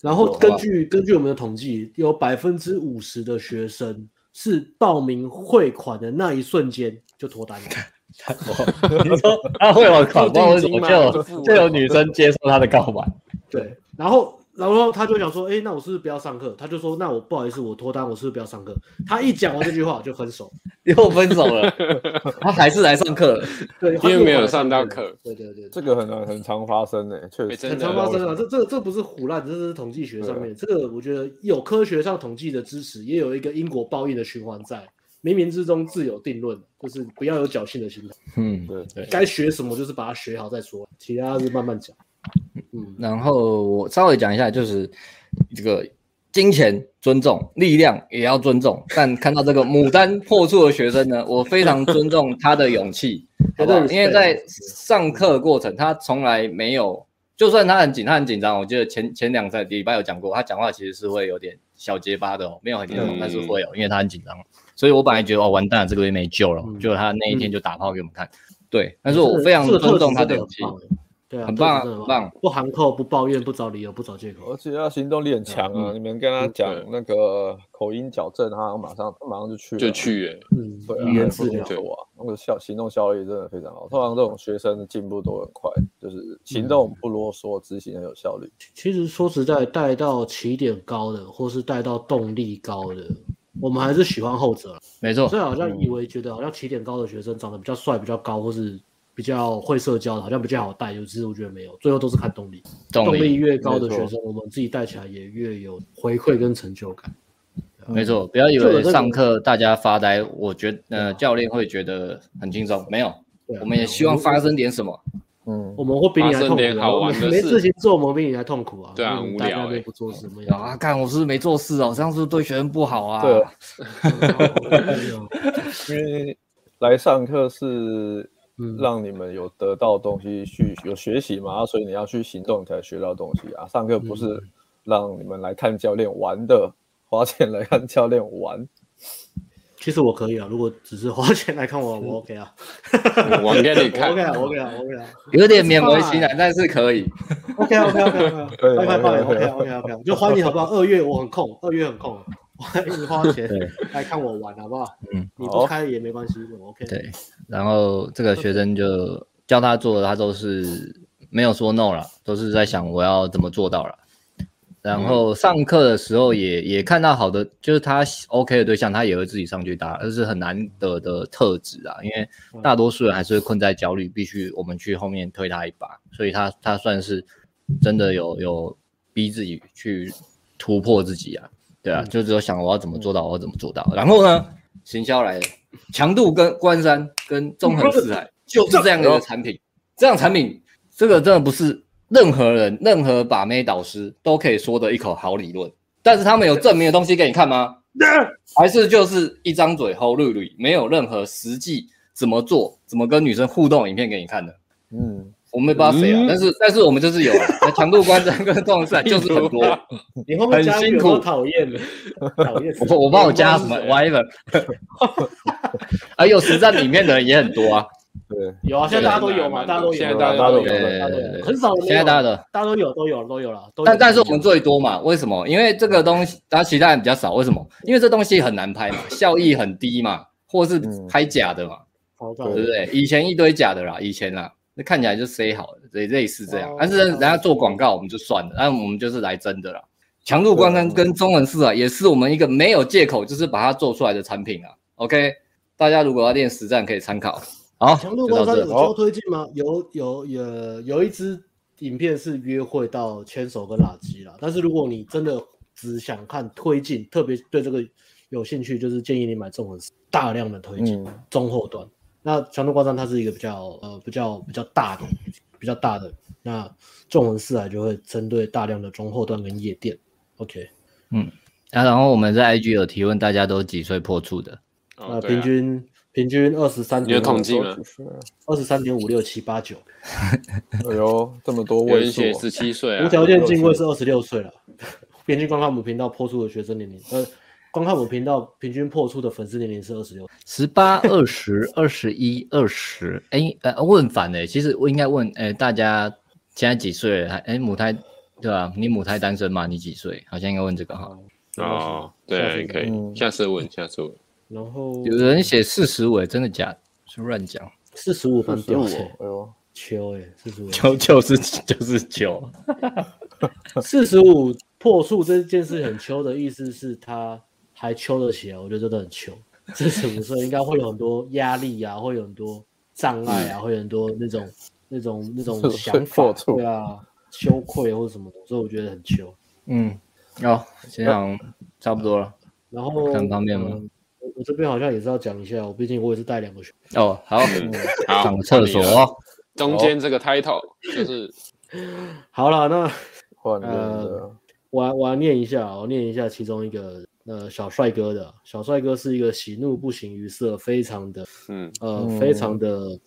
然后根据根据我们的统计，有百分之五十的学生是报名汇款的那一瞬间就脱单了。(laughs) 你说 (laughs) 他汇完款，(laughs) 为什么就就有女生接受他的告白？对，然后。然后他就想说，哎，那我是不是不要上课？他就说，那我不好意思，我脱单，我是不是不要上课？他一讲完这句话就分手，又分手了。(laughs) 他还是来上课，对，因为没有上到课。对对对，这个很很常发生诶，确实很常发生啊。这这这不是胡乱，这是统计学上面，这个我觉得有科学上统计的支持，也有一个因果报应的循环在。冥冥之中自有定论，就是不要有侥幸的心态。嗯，对对，该学什么就是把它学好再说，其他就慢慢讲。嗯，然后我稍微讲一下，就是这个金钱尊重，力量也要尊重。但看到这个牡丹破处的学生呢，(laughs) 我非常尊重他的勇气，(laughs) 好不好？因为在上课过程，他从来没有，就算他很紧，他很紧张。我记得前前两赛礼拜有讲过，他讲话其实是会有点小结巴的哦，没有很严重，但是会有，因为他很紧张。所以我本来觉得哦，完蛋了，这个月没救了，就他那一天就打炮给我们看。对，但是我非常尊重他的勇气。对啊，很棒，很棒，不含扣，不抱怨，不找理由，不找借口，而且他行动力很强啊！你们跟他讲那个口音矫正，他马上马上就去，就去耶。嗯，对，语言治疗啊，那个效行动效率真的非常好。通常这种学生的进步都很快，就是行动不啰嗦，执行很有效率。其实说实在，带到起点高的，或是带到动力高的，我们还是喜欢后者。没错，所以好像以为觉得好像起点高的学生长得比较帅、比较高，或是。比较会社交的，好像比较好带，其是我觉得没有，最后都是看动力。动力，动力越高的学生，我们自己带起来也越有回馈跟成就感。没错，不要以为上课大家发呆，我觉得呃教练会觉得很轻松，没有，我们也希望发生点什么。嗯，我们会比你还痛苦，好玩没事情做，我们比你还痛苦啊。对啊，无聊，不做什么呀？啊，看我是不是没做事哦，这样是不是对学生不好啊？对，(laughs) (laughs) 因为来上课是。嗯，让你们有得到东西去有学习嘛，所以你要去行动才学到东西啊。上课不是让你们来看教练玩的，花钱来看教练玩。其实我可以啊，如果只是花钱来看我，(laughs) 我 OK 啊。我给你 (laughs) 看，OK 啊，OK 啊，OK 啊，有点勉为其难，但是可以。OK，OK，OK，OK，快快快，OK，OK，OK，就欢迎好不好？二月我很空，二月很空。欢迎花钱来看我玩，好不好？嗯，你不开也没关系，我 OK。对，然后这个学生就教他做的，他都是没有说 no 了，都是在想我要怎么做到了。然后上课的时候也也看到好的，就是他 OK 的对象，他也会自己上去打，这是很难得的特质啊。因为大多数人还是会困在焦虑，必须我们去后面推他一把，所以他他算是真的有有逼自己去突破自己啊。对啊，就只有想我要怎么做到，我要怎么做到。然后呢，行销来了，强度跟关山跟纵横四海就是这样的一个产品。这样产品，这个真的不是任何人、任何把妹导师都可以说的一口好理论。但是他们有证明的东西给你看吗？还是就是一张嘴吼绿绿，没有任何实际怎么做、怎么跟女生互动影片给你看的？嗯。我们不知道谁啊，但是但是我们就是有啊 (laughs) 强度关张跟状赛 (laughs) 就是很多，很辛苦，讨厌的，讨厌。我我帮我加什么 whatever，还 (laughs) 有实战里面的人也很多啊。对，有啊，现在大家都有嘛，大家都有，现在大家都有，很少。现在大家的，大家都有，都有，都有了。但但是我们最多嘛？为什么？因为这个东西，大家其他人比较少。为什么？因为这东西很难拍嘛，效益很低嘛，或是拍假的嘛，对不对？以前一堆假的啦，以前啦。那看起来就 say 好了，类类似这样，但是人家做广告我们就算了，但我们就是来真的了。强度关山跟中文四啊，也是我们一个没有借口，就是把它做出来的产品啊。OK，大家如果要练实战可以参考。好，强度关山有做推进吗？有有有有一支影片是约会到牵手跟拉机了，但是如果你真的只想看推进，特别对这个有兴趣，就是建议你买中文四，大量的推进，中后段。那强度关山它是一个比较呃比较比较大的比较大的，那纵横四海就会针对大量的中后段跟夜店，OK，嗯，啊，然后我们在 IG 有提问，大家都几岁破处的？啊，平均平均二十三点，有统计吗？二十三点五六七八九，哎呦，这么多位数，十七岁啊，无条件进位是二十六岁了，(laughs) 编辑观看我们频道破处的学生年龄，呃。观看我频道平均破处的粉丝年龄是二十六、十八、二十、二十一、二十。哎，呃，问反了。其实我应该问，哎，大家现在几岁哎，母胎对吧？你母胎单身吗？你几岁？好像应该问这个哈。哦，对，可以，下次问，下次问。然后有人写四十五，真的假的？是乱讲。四十五分丢钱，哎呦，秋哎，四十五，秋就是就是秋。四十五破处这件事很秋的意思是他还秋得起来，我觉得真的很秋。这十五岁应该会有很多压力啊，会有很多障碍啊，会有很多那种那种那种 (laughs) 想法，对啊，羞愧或者什么的，所以我觉得很秋。嗯，哦，这样差不多了。然后很方便吗？我这边好像也是要讲一下，我毕竟我也是带两个学哦，好，嗯、(laughs) 好，上厕所，中间这个 title 就是 (laughs) 好了，那换呃，我我要念一下，我念一下其中一个呃小帅哥的，小帅哥是一个喜怒不形于色，非常的嗯呃非常的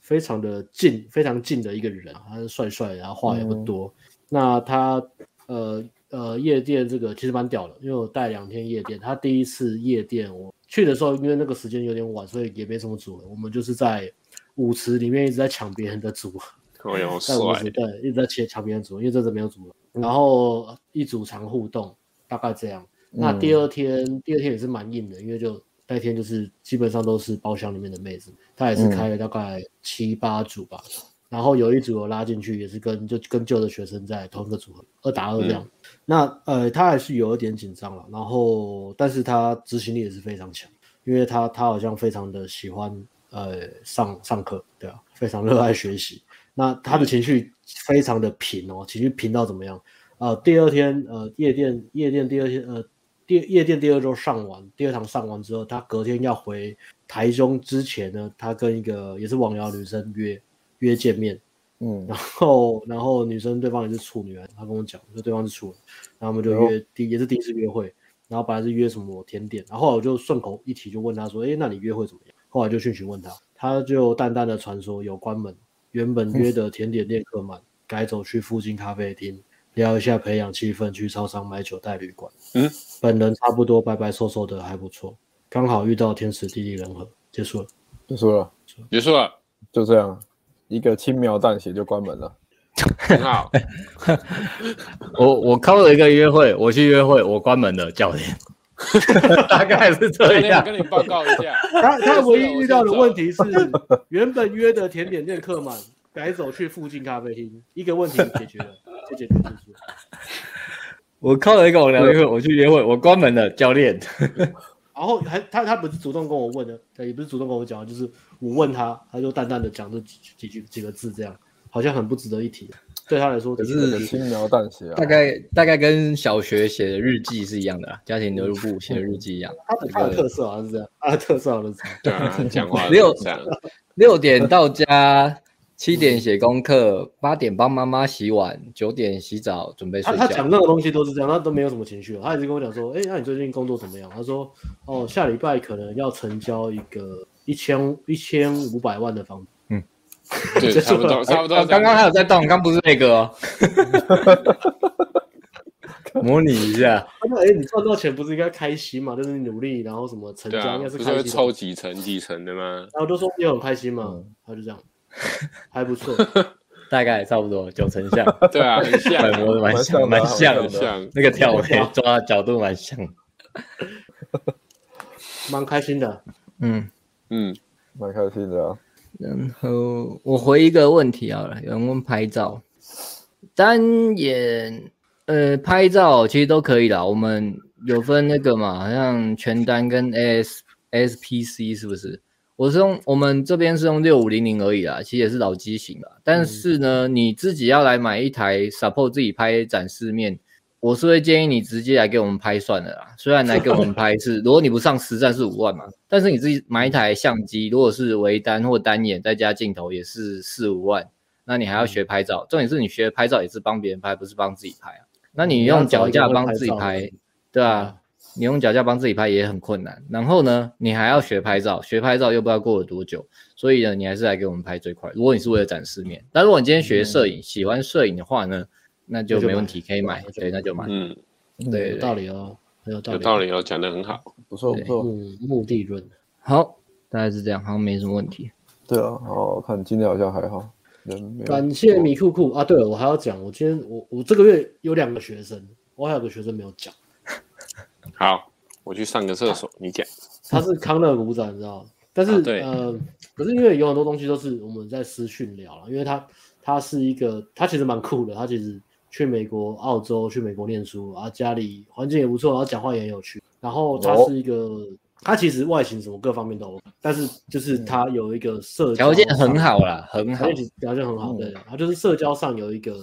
非常的近，非常近的一个人，他是帅帅，然后话也不多，嗯、那他呃。呃，夜店这个其实蛮屌的，因为我带两天夜店。他第一次夜店我去的时候，因为那个时间有点晚，所以也没什么组合。我们就是在舞池里面一直在抢别人的组合，(laughs) 在舞池对一直在抢抢别人组合，因为这次没有组合。然后一组常互动，大概这样。那第二天，嗯、第二天也是蛮硬的，因为就那天就是基本上都是包厢里面的妹子，她也是开了大概七八组吧。嗯然后有一组我拉进去，也是跟就跟旧的学生在同一个组合，二打二这样。嗯、那呃，他还是有一点紧张了。然后，但是他执行力也是非常强，因为他他好像非常的喜欢呃上上课，对啊，非常热爱学习。那他的情绪非常的平哦，情绪平到怎么样？呃，第二天呃夜店夜店第二天呃第夜店第二周上完第二堂上完之后，他隔天要回台中之前呢，他跟一个也是网聊女生约。约见面，嗯，然后然后女生对方也是处女，他跟我讲说对方是处女，然后我们就约第、哦、也是第一次约会，然后本来是约什么甜点，然后我就顺口一提就问他说，哎，那你约会怎么样？后来就讯询问他，他就淡淡的传说有关门，原本约的甜点店客满，嗯、改走去附近咖啡厅聊一下，培养气氛，去超商买酒带旅馆，嗯，本人差不多白白瘦瘦的还不错，刚好遇到天时地利人和，结束了，结束了，结束了，就这样。一个轻描淡写就关门了，(laughs) 很好。我我靠了一个约会，我去约会，我关门了，教练。(laughs) 大概是这样。跟你报告一下，他他唯一遇到的问题是，原本约的甜点店客满，改走去附近咖啡厅，一个问题解决了，(laughs) 就解决结束。(laughs) 我靠了一个网聊约会，我去约会，我关门了，教练。(laughs) 然后还他他不是主动跟我问的，他也不是主动跟我讲，就是我问他，他就淡淡的讲这几几句几个字，这样好像很不值得一提。对他来说，可是轻描淡写啊，大概大概跟小学写的日记是一样的，家庭流露部写的日记一样。他的他的特色好像是这样，他的特色好像是这样。对，讲话六六点到家。七点写功课，八点帮妈妈洗碗，九点洗澡准备睡觉。他他讲那个东西都是这样，他都没有什么情绪。他一直跟我讲说：“哎、欸，那你最近工作怎么样？”他说：“哦，下礼拜可能要成交一个一千一千五百万的房子。”嗯，对，(laughs) 差不多差不多。刚刚还有在动，刚不是那个、哦。(laughs) 模拟一下。他说：“哎，你赚到钱不是应该开心嘛？就是你努力，然后什么成交应该是开心。不是会抽几层几层的吗？然后都说你很开心嘛，嗯、他就这样。(laughs) 还不错，(laughs) 大概差不多九成像。(laughs) 对啊，很像，蛮像，蛮像的。那个跳舞抓角度蛮像，蛮开心的。嗯嗯，蛮开心的啊。然后我回一个问题好了，有人问拍照，单眼呃拍照其实都可以啦。我们有分那个嘛，好像全单跟 AS ASPC 是不是？我是用我们这边是用六五零零而已啦，其实也是老机型啦。但是呢，嗯、你自己要来买一台 support 自己拍展示面，我是会建议你直接来给我们拍算了啦。虽然来给我们拍是，(laughs) 如果你不上实战是五万嘛，但是你自己买一台相机，如果是微单或单眼再加镜头也是四五万，那你还要学拍照。重点是你学拍照也是帮别人拍，不是帮自己拍啊。那你用脚架帮自己拍，对啊。你用脚架帮自己拍也很困难，然后呢，你还要学拍照，学拍照又不知道过了多久，所以呢，你还是来给我们拍最快。如果你是为了展示面，但如果你今天学摄影，嗯、喜欢摄影的话呢，那就没问题，可以买，对，那就买。嗯，对，有道理哦，很有道理，有道理哦，讲得很好，不错不错。目的论，好，大概是这样，好像没什么问题。对啊，好，看今天好像还好。感谢米酷酷啊！对了，我还要讲，我今天我我这个月有两个学生，我还有个学生没有讲。好，我去上个厕所，你讲。他是康乐股长，你知道？但是、啊、对呃，可是因为有很多东西都是我们在私讯聊了，因为他他是一个，他其实蛮酷的，他其实去美国、澳洲去美国念书啊，家里环境也不错，然后讲话也很有趣，然后他是一个。哦他其实外形什么各方面都 OK，但是就是他有一个社交条件很好啦，很好，条件很好。对，他就是社交上有一个，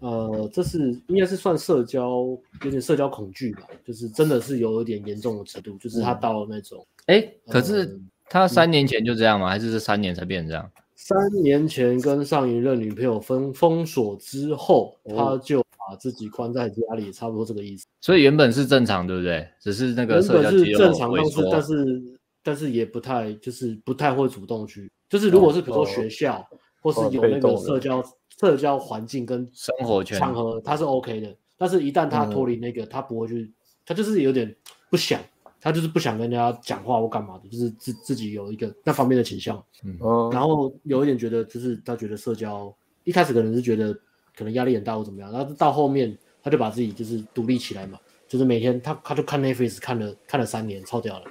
呃，这是应该是算社交有点社交恐惧吧，就是真的是有一点严重的程度，就是他到了那种，哎，可是他三年前就这样吗？还是这三年才变成这样？三年前跟上一任女朋友分封锁之后，他就。把自己关在家里，差不多这个意思。所以原本是正常，对不对？只是那个社交是正常，但是但是但是也不太，就是不太会主动去。就是如果是比如说学校，哦、或是有那个社交、哦、社交环境跟生活圈场合，他是 OK 的。但是一旦他脱离那个，嗯、他不会去，他就是有点不想，他就是不想跟人家讲话或干嘛的，就是自自己有一个那方面的倾向。嗯，然后有一点觉得，就是他觉得社交一开始可能是觉得。可能压力很大或怎么样，然后到后面他就把自己就是独立起来嘛，就是每天他他就看 Netflix 看了看了三年，超屌了，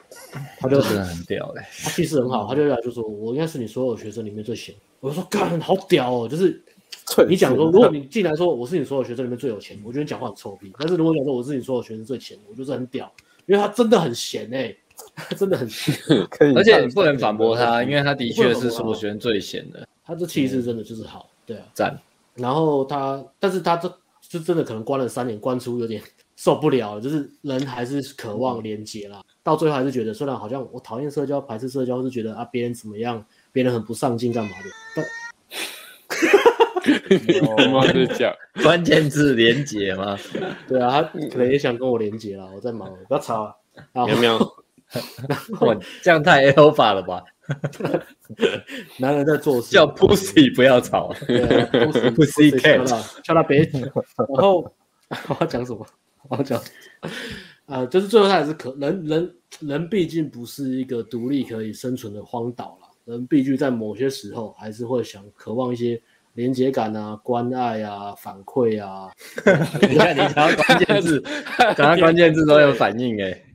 他就真的很屌嘞，他气势很好，他就来就说，我应该是你所有学生里面最闲。我就说干好屌哦，就是你讲说，如果你进来说我是你所有学生里面最有钱，我觉得你讲话很臭屁。但是如果讲说我是你所有学生最闲，我觉得很屌，因为他真的很闲哎、欸，他真的很闲，(laughs) 而且你不能反驳他，因为他的确是所有学生最闲的，(laughs) 他这气势真的就是好，对啊，赞。然后他，但是他这就真的可能关了三年，关出有点 (laughs) 受不了了，就是人还是渴望连接啦。到最后还是觉得，虽然好像我讨厌社交、排斥社交，或是觉得啊别人怎么样，别人很不上进干嘛的，但 (laughs) 我是讲 (laughs) 关键字连接吗？对啊，他可能也想跟我连接啦。我在忙，不要吵啊！有没有？(laughs) 我这样太 alpha 了吧？男人在做事，叫 pussy 不要吵。对，pussy cat，叫他别。然后我要讲什么？我要讲，呃，就是最后他还是可人人人，毕竟不是一个独立可以生存的荒岛了。人必须在某些时候还是会想渴望一些连接感啊、关爱啊、反馈啊。(laughs) 你看，你讲到关键字，(laughs) 讲到关键字都有反应哎。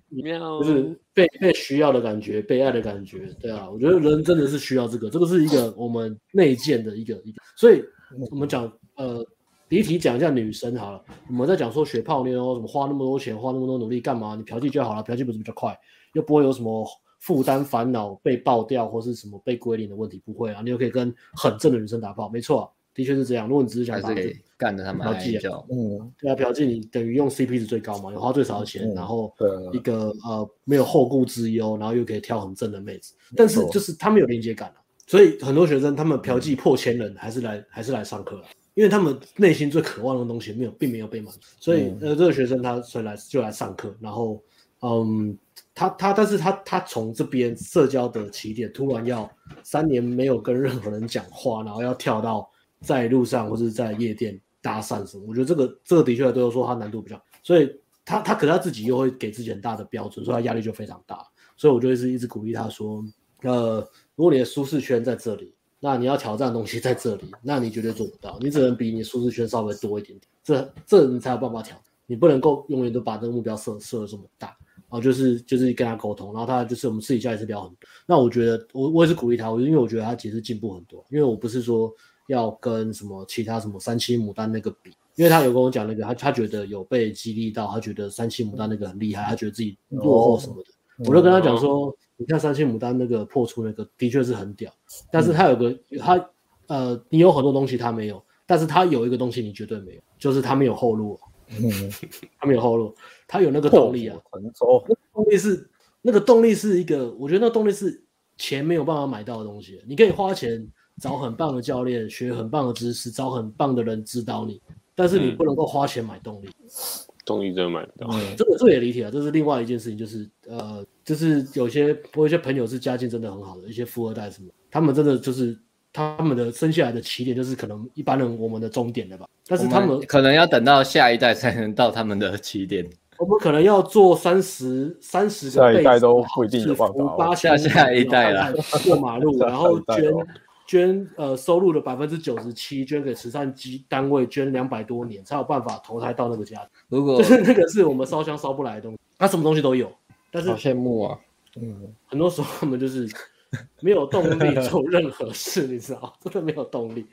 就是被被需要的感觉，被爱的感觉，对啊，我觉得人真的是需要这个，这个是一个我们内建的一个一个，所以我们讲呃，第一题讲一下女生好了，我们在讲说学泡妞，什么花那么多钱，花那么多努力干嘛？你嫖妓就好了，嫖妓不是比较快，又不会有什么负担烦恼被爆掉或是什么被归零的问题，不会啊，你又可以跟很正的女生打炮，没错啊。的确是这样。如果你只是想把干的他们嫖妓啊，嗯，对啊，嫖妓你等于用 CP 值最高嘛，你花最少的钱，然后一个呃没有后顾之忧，然后又可以挑很正的妹子。但是就是他们有连接感啊，所以很多学生他们嫖妓破千人还是来还是来上课了，因为他们内心最渴望的东西没有并没有被满足。所以呃这个学生他所以来就来上课，然后嗯他他但是他他从这边社交的起点突然要三年没有跟任何人讲话，然后要跳到。在路上或者在夜店搭讪什么，我觉得这个这个的确都有说他难度比较，所以他他可能他自己又会给自己很大的标准，所以他压力就非常大。所以我就会是一直鼓励他说，呃，如果你的舒适圈在这里，那你要挑战的东西在这里，那你绝对做不到，你只能比你舒适圈稍微多一点点，这这你才有办法挑。你不能够永远都把这个目标设设的这么大，后就是就是跟他沟通，然后他就是我们私底下也是聊很多。那我觉得我我也是鼓励他，我因为我觉得他其实进步很多，因为我不是说。要跟什么其他什么三七牡丹那个比，因为他有跟我讲那个，他他觉得有被激励到，他觉得三七牡丹那个很厉害，他觉得自己落后什么的。哦、我就跟他讲说，哦、你看三七牡丹那个破处那个的确是很屌，但是他有个他呃，你有很多东西他没有，但是他有一个东西你绝对没有，就是他没有后路，嗯，他没有后路，他有那个动力啊，动力是那个动力是一个，我觉得那个动力是钱没有办法买到的东西，你可以花钱。找很棒的教练，学很棒的知识，找很棒的人指导你，但是你不能够花钱买动力，嗯、动力真的买不到。嗯、这个这也理解啊，这是另外一件事情，就是呃，就是有些我有些朋友是家境真的很好的，一些富二代什么，他们真的就是他们的生下来的起点就是可能一般人我们的终点了吧，但是他们，们可能要等到下一代才能到他们的起点，我们可能要做三十三十个下一代都不一定有办法，八下 (laughs) 下一代了，过马路然后捐。捐呃收入的百分之九十七捐给慈善机单位，捐两百多年才有办法投胎到那个家庭。如果 (laughs) 就是那个是我们烧香烧不来的东西，他什么东西都有，但是好羡慕啊，嗯，很多时候我们就是没有动力做任何事，(laughs) 你知道，真的没有动力，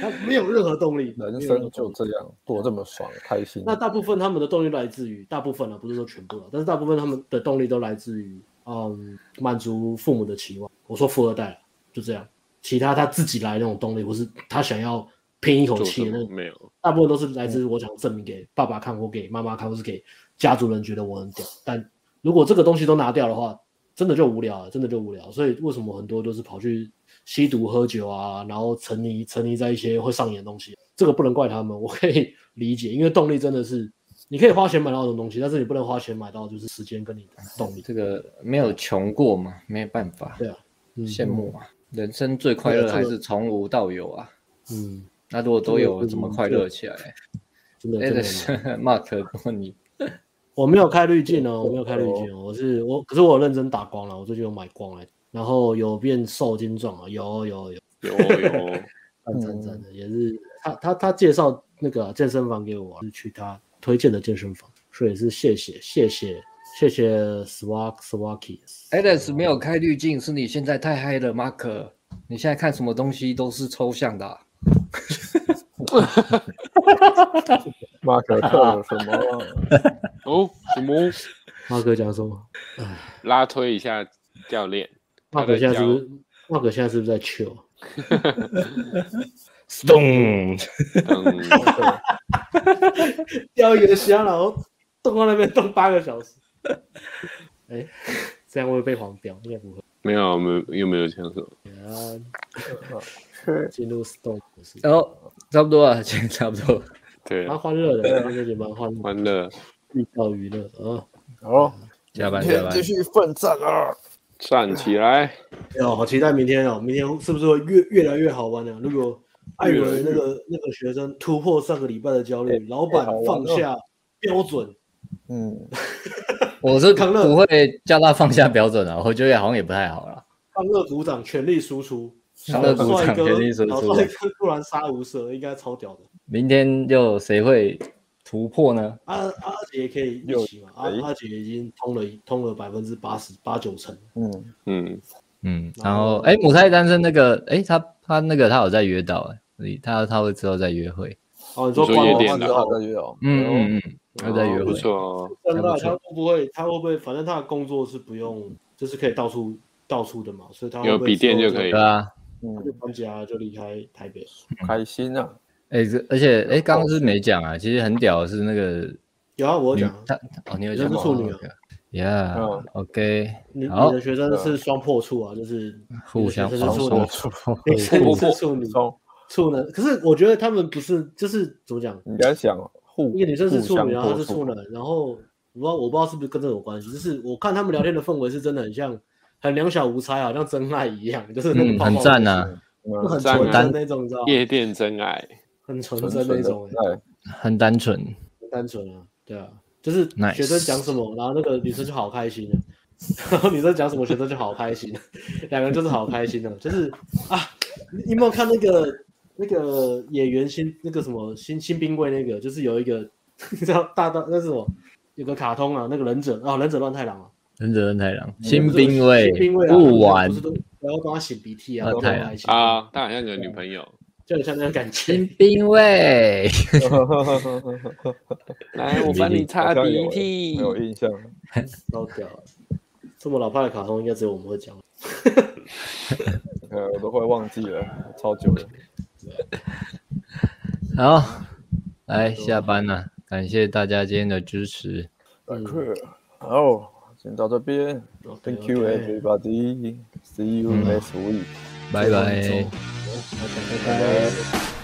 他没有任何动力，人生就这样过这么爽，开心。那大部分他们的动力来自于，大部分啊，不是说全部了，但是大部分他们的动力都来自于，嗯，满足父母的期望。我说富二代就这样，其他他自己来那种动力，或是他想要拼一口气的那种，没有，大部分都是来自于我想证明给爸爸看，或给妈妈看，或是给家族人觉得我很屌。但如果这个东西都拿掉的话，真的就无聊了，真的就无聊。所以为什么很多都是跑去吸毒、喝酒啊，然后沉溺沉溺在一些会上瘾的东西？这个不能怪他们，我可以 (laughs) 理解，因为动力真的是你可以花钱买到这种东西，但是你不能花钱买到就是时间跟你的动力。这个没有穷过嘛，没有办法。对啊，嗯、羡慕啊！人生最快乐还是从无到有啊。嗯，那如果都有，怎么快乐起来？真的，真的是 (laughs) Mark。我没有开滤镜哦，我没有开滤镜哦，我是我，可是我有认真打光了，我最近有买光来，然后有变瘦精壮啊，有有有有有，(laughs) 赞赞赞的，也是他他他介绍那个健身房给我，是去他推荐的健身房，所以是谢谢谢谢谢谢 Swag Swaky。Alex 没有开滤镜，是你现在太嗨了，Mark，你现在看什么东西都是抽象的、啊。(laughs) (laughs) 马可特什么？(laughs) 哦，什么？马可讲什么？拉推一下教练。马可现在是不是？马可现在是不是在 chill？Stone。(laughs) 钓鱼的香，然后冻到那边冻八个小时。哎，这样会被黄标？应该不会。没有，没又没有枪手。进入 Stone 然后差不多啊，今天差不多。(laughs) 对，蛮欢乐的，今天也蛮欢乐，欢乐，寓教于乐啊。好，加班加班，继续奋战啊！站起来！哟，好期待明天哦！明天是不是会越越来越好玩呢？如果艾伦那个那个学生突破上个礼拜的焦虑，老板放下标准，嗯，(laughs) 我是不会叫他放下标准啊，我觉得好像也不太好了。康乐组长全力输出，康乐组长全力输出，帅哥突然杀无赦，应该超屌的。明天又谁会突破呢？阿阿杰可以一起嘛？阿阿杰已经通了通了百分之八十八九成。嗯嗯嗯。然后哎，母胎单身那个哎，他他那个他有在约到哎，他他会之后再约会。哦，你说夜店的好在约哦。嗯嗯嗯，他在约会。不错哦。真的，他会不会？他会不会？反正他的工作是不用，就是可以到处到处的嘛，所以他有笔电就可以。对啊。嗯。就搬家就离开台北，开心啊。哎，这而且哎，刚刚是没讲啊，其实很屌的是那个有啊，我讲他哦，你有讲是处女啊，Yeah，OK，你你的学生是双破处啊，就是互相双破处，你是处女处男，可是我觉得他们不是，就是怎么讲？你要想互一个女生是处女，然后他是处。男，然后我不知道我不知道是不是跟这有关系，就是我看他们聊天的氛围是真的很像，很两小无猜，好像真爱一样，就是那个很赞呐，很纯真那种，你知道夜店真爱。很纯真那种，很单纯，很单纯啊，对啊，就是学生讲什么，然后那个女生就好开心，(laughs) 然后女生讲什么，学生就好开心，两个人就是好开心的，就是啊，你有没有看那个那个演员新那个什么新新兵卫那个，就是有一个 (laughs) 你知道大大那是什么，有个卡通啊，那个忍者啊，忍者乱太郎啊，忍者乱太郎，新兵卫，不玩，不要帮他擤鼻涕啊，太阳啊，他好像有女朋友。就很像那种感觉。新兵卫，(laughs) 来，我帮你擦鼻涕。有印象。老屌，这么老派的卡通，应该只有我们会讲。(laughs) 呃，我都快忘记了，超久了。(laughs) 好，来下班了，感谢大家今天的支持。好，先到这边。Thank you everybody. See you next week. 拜拜。拜拜。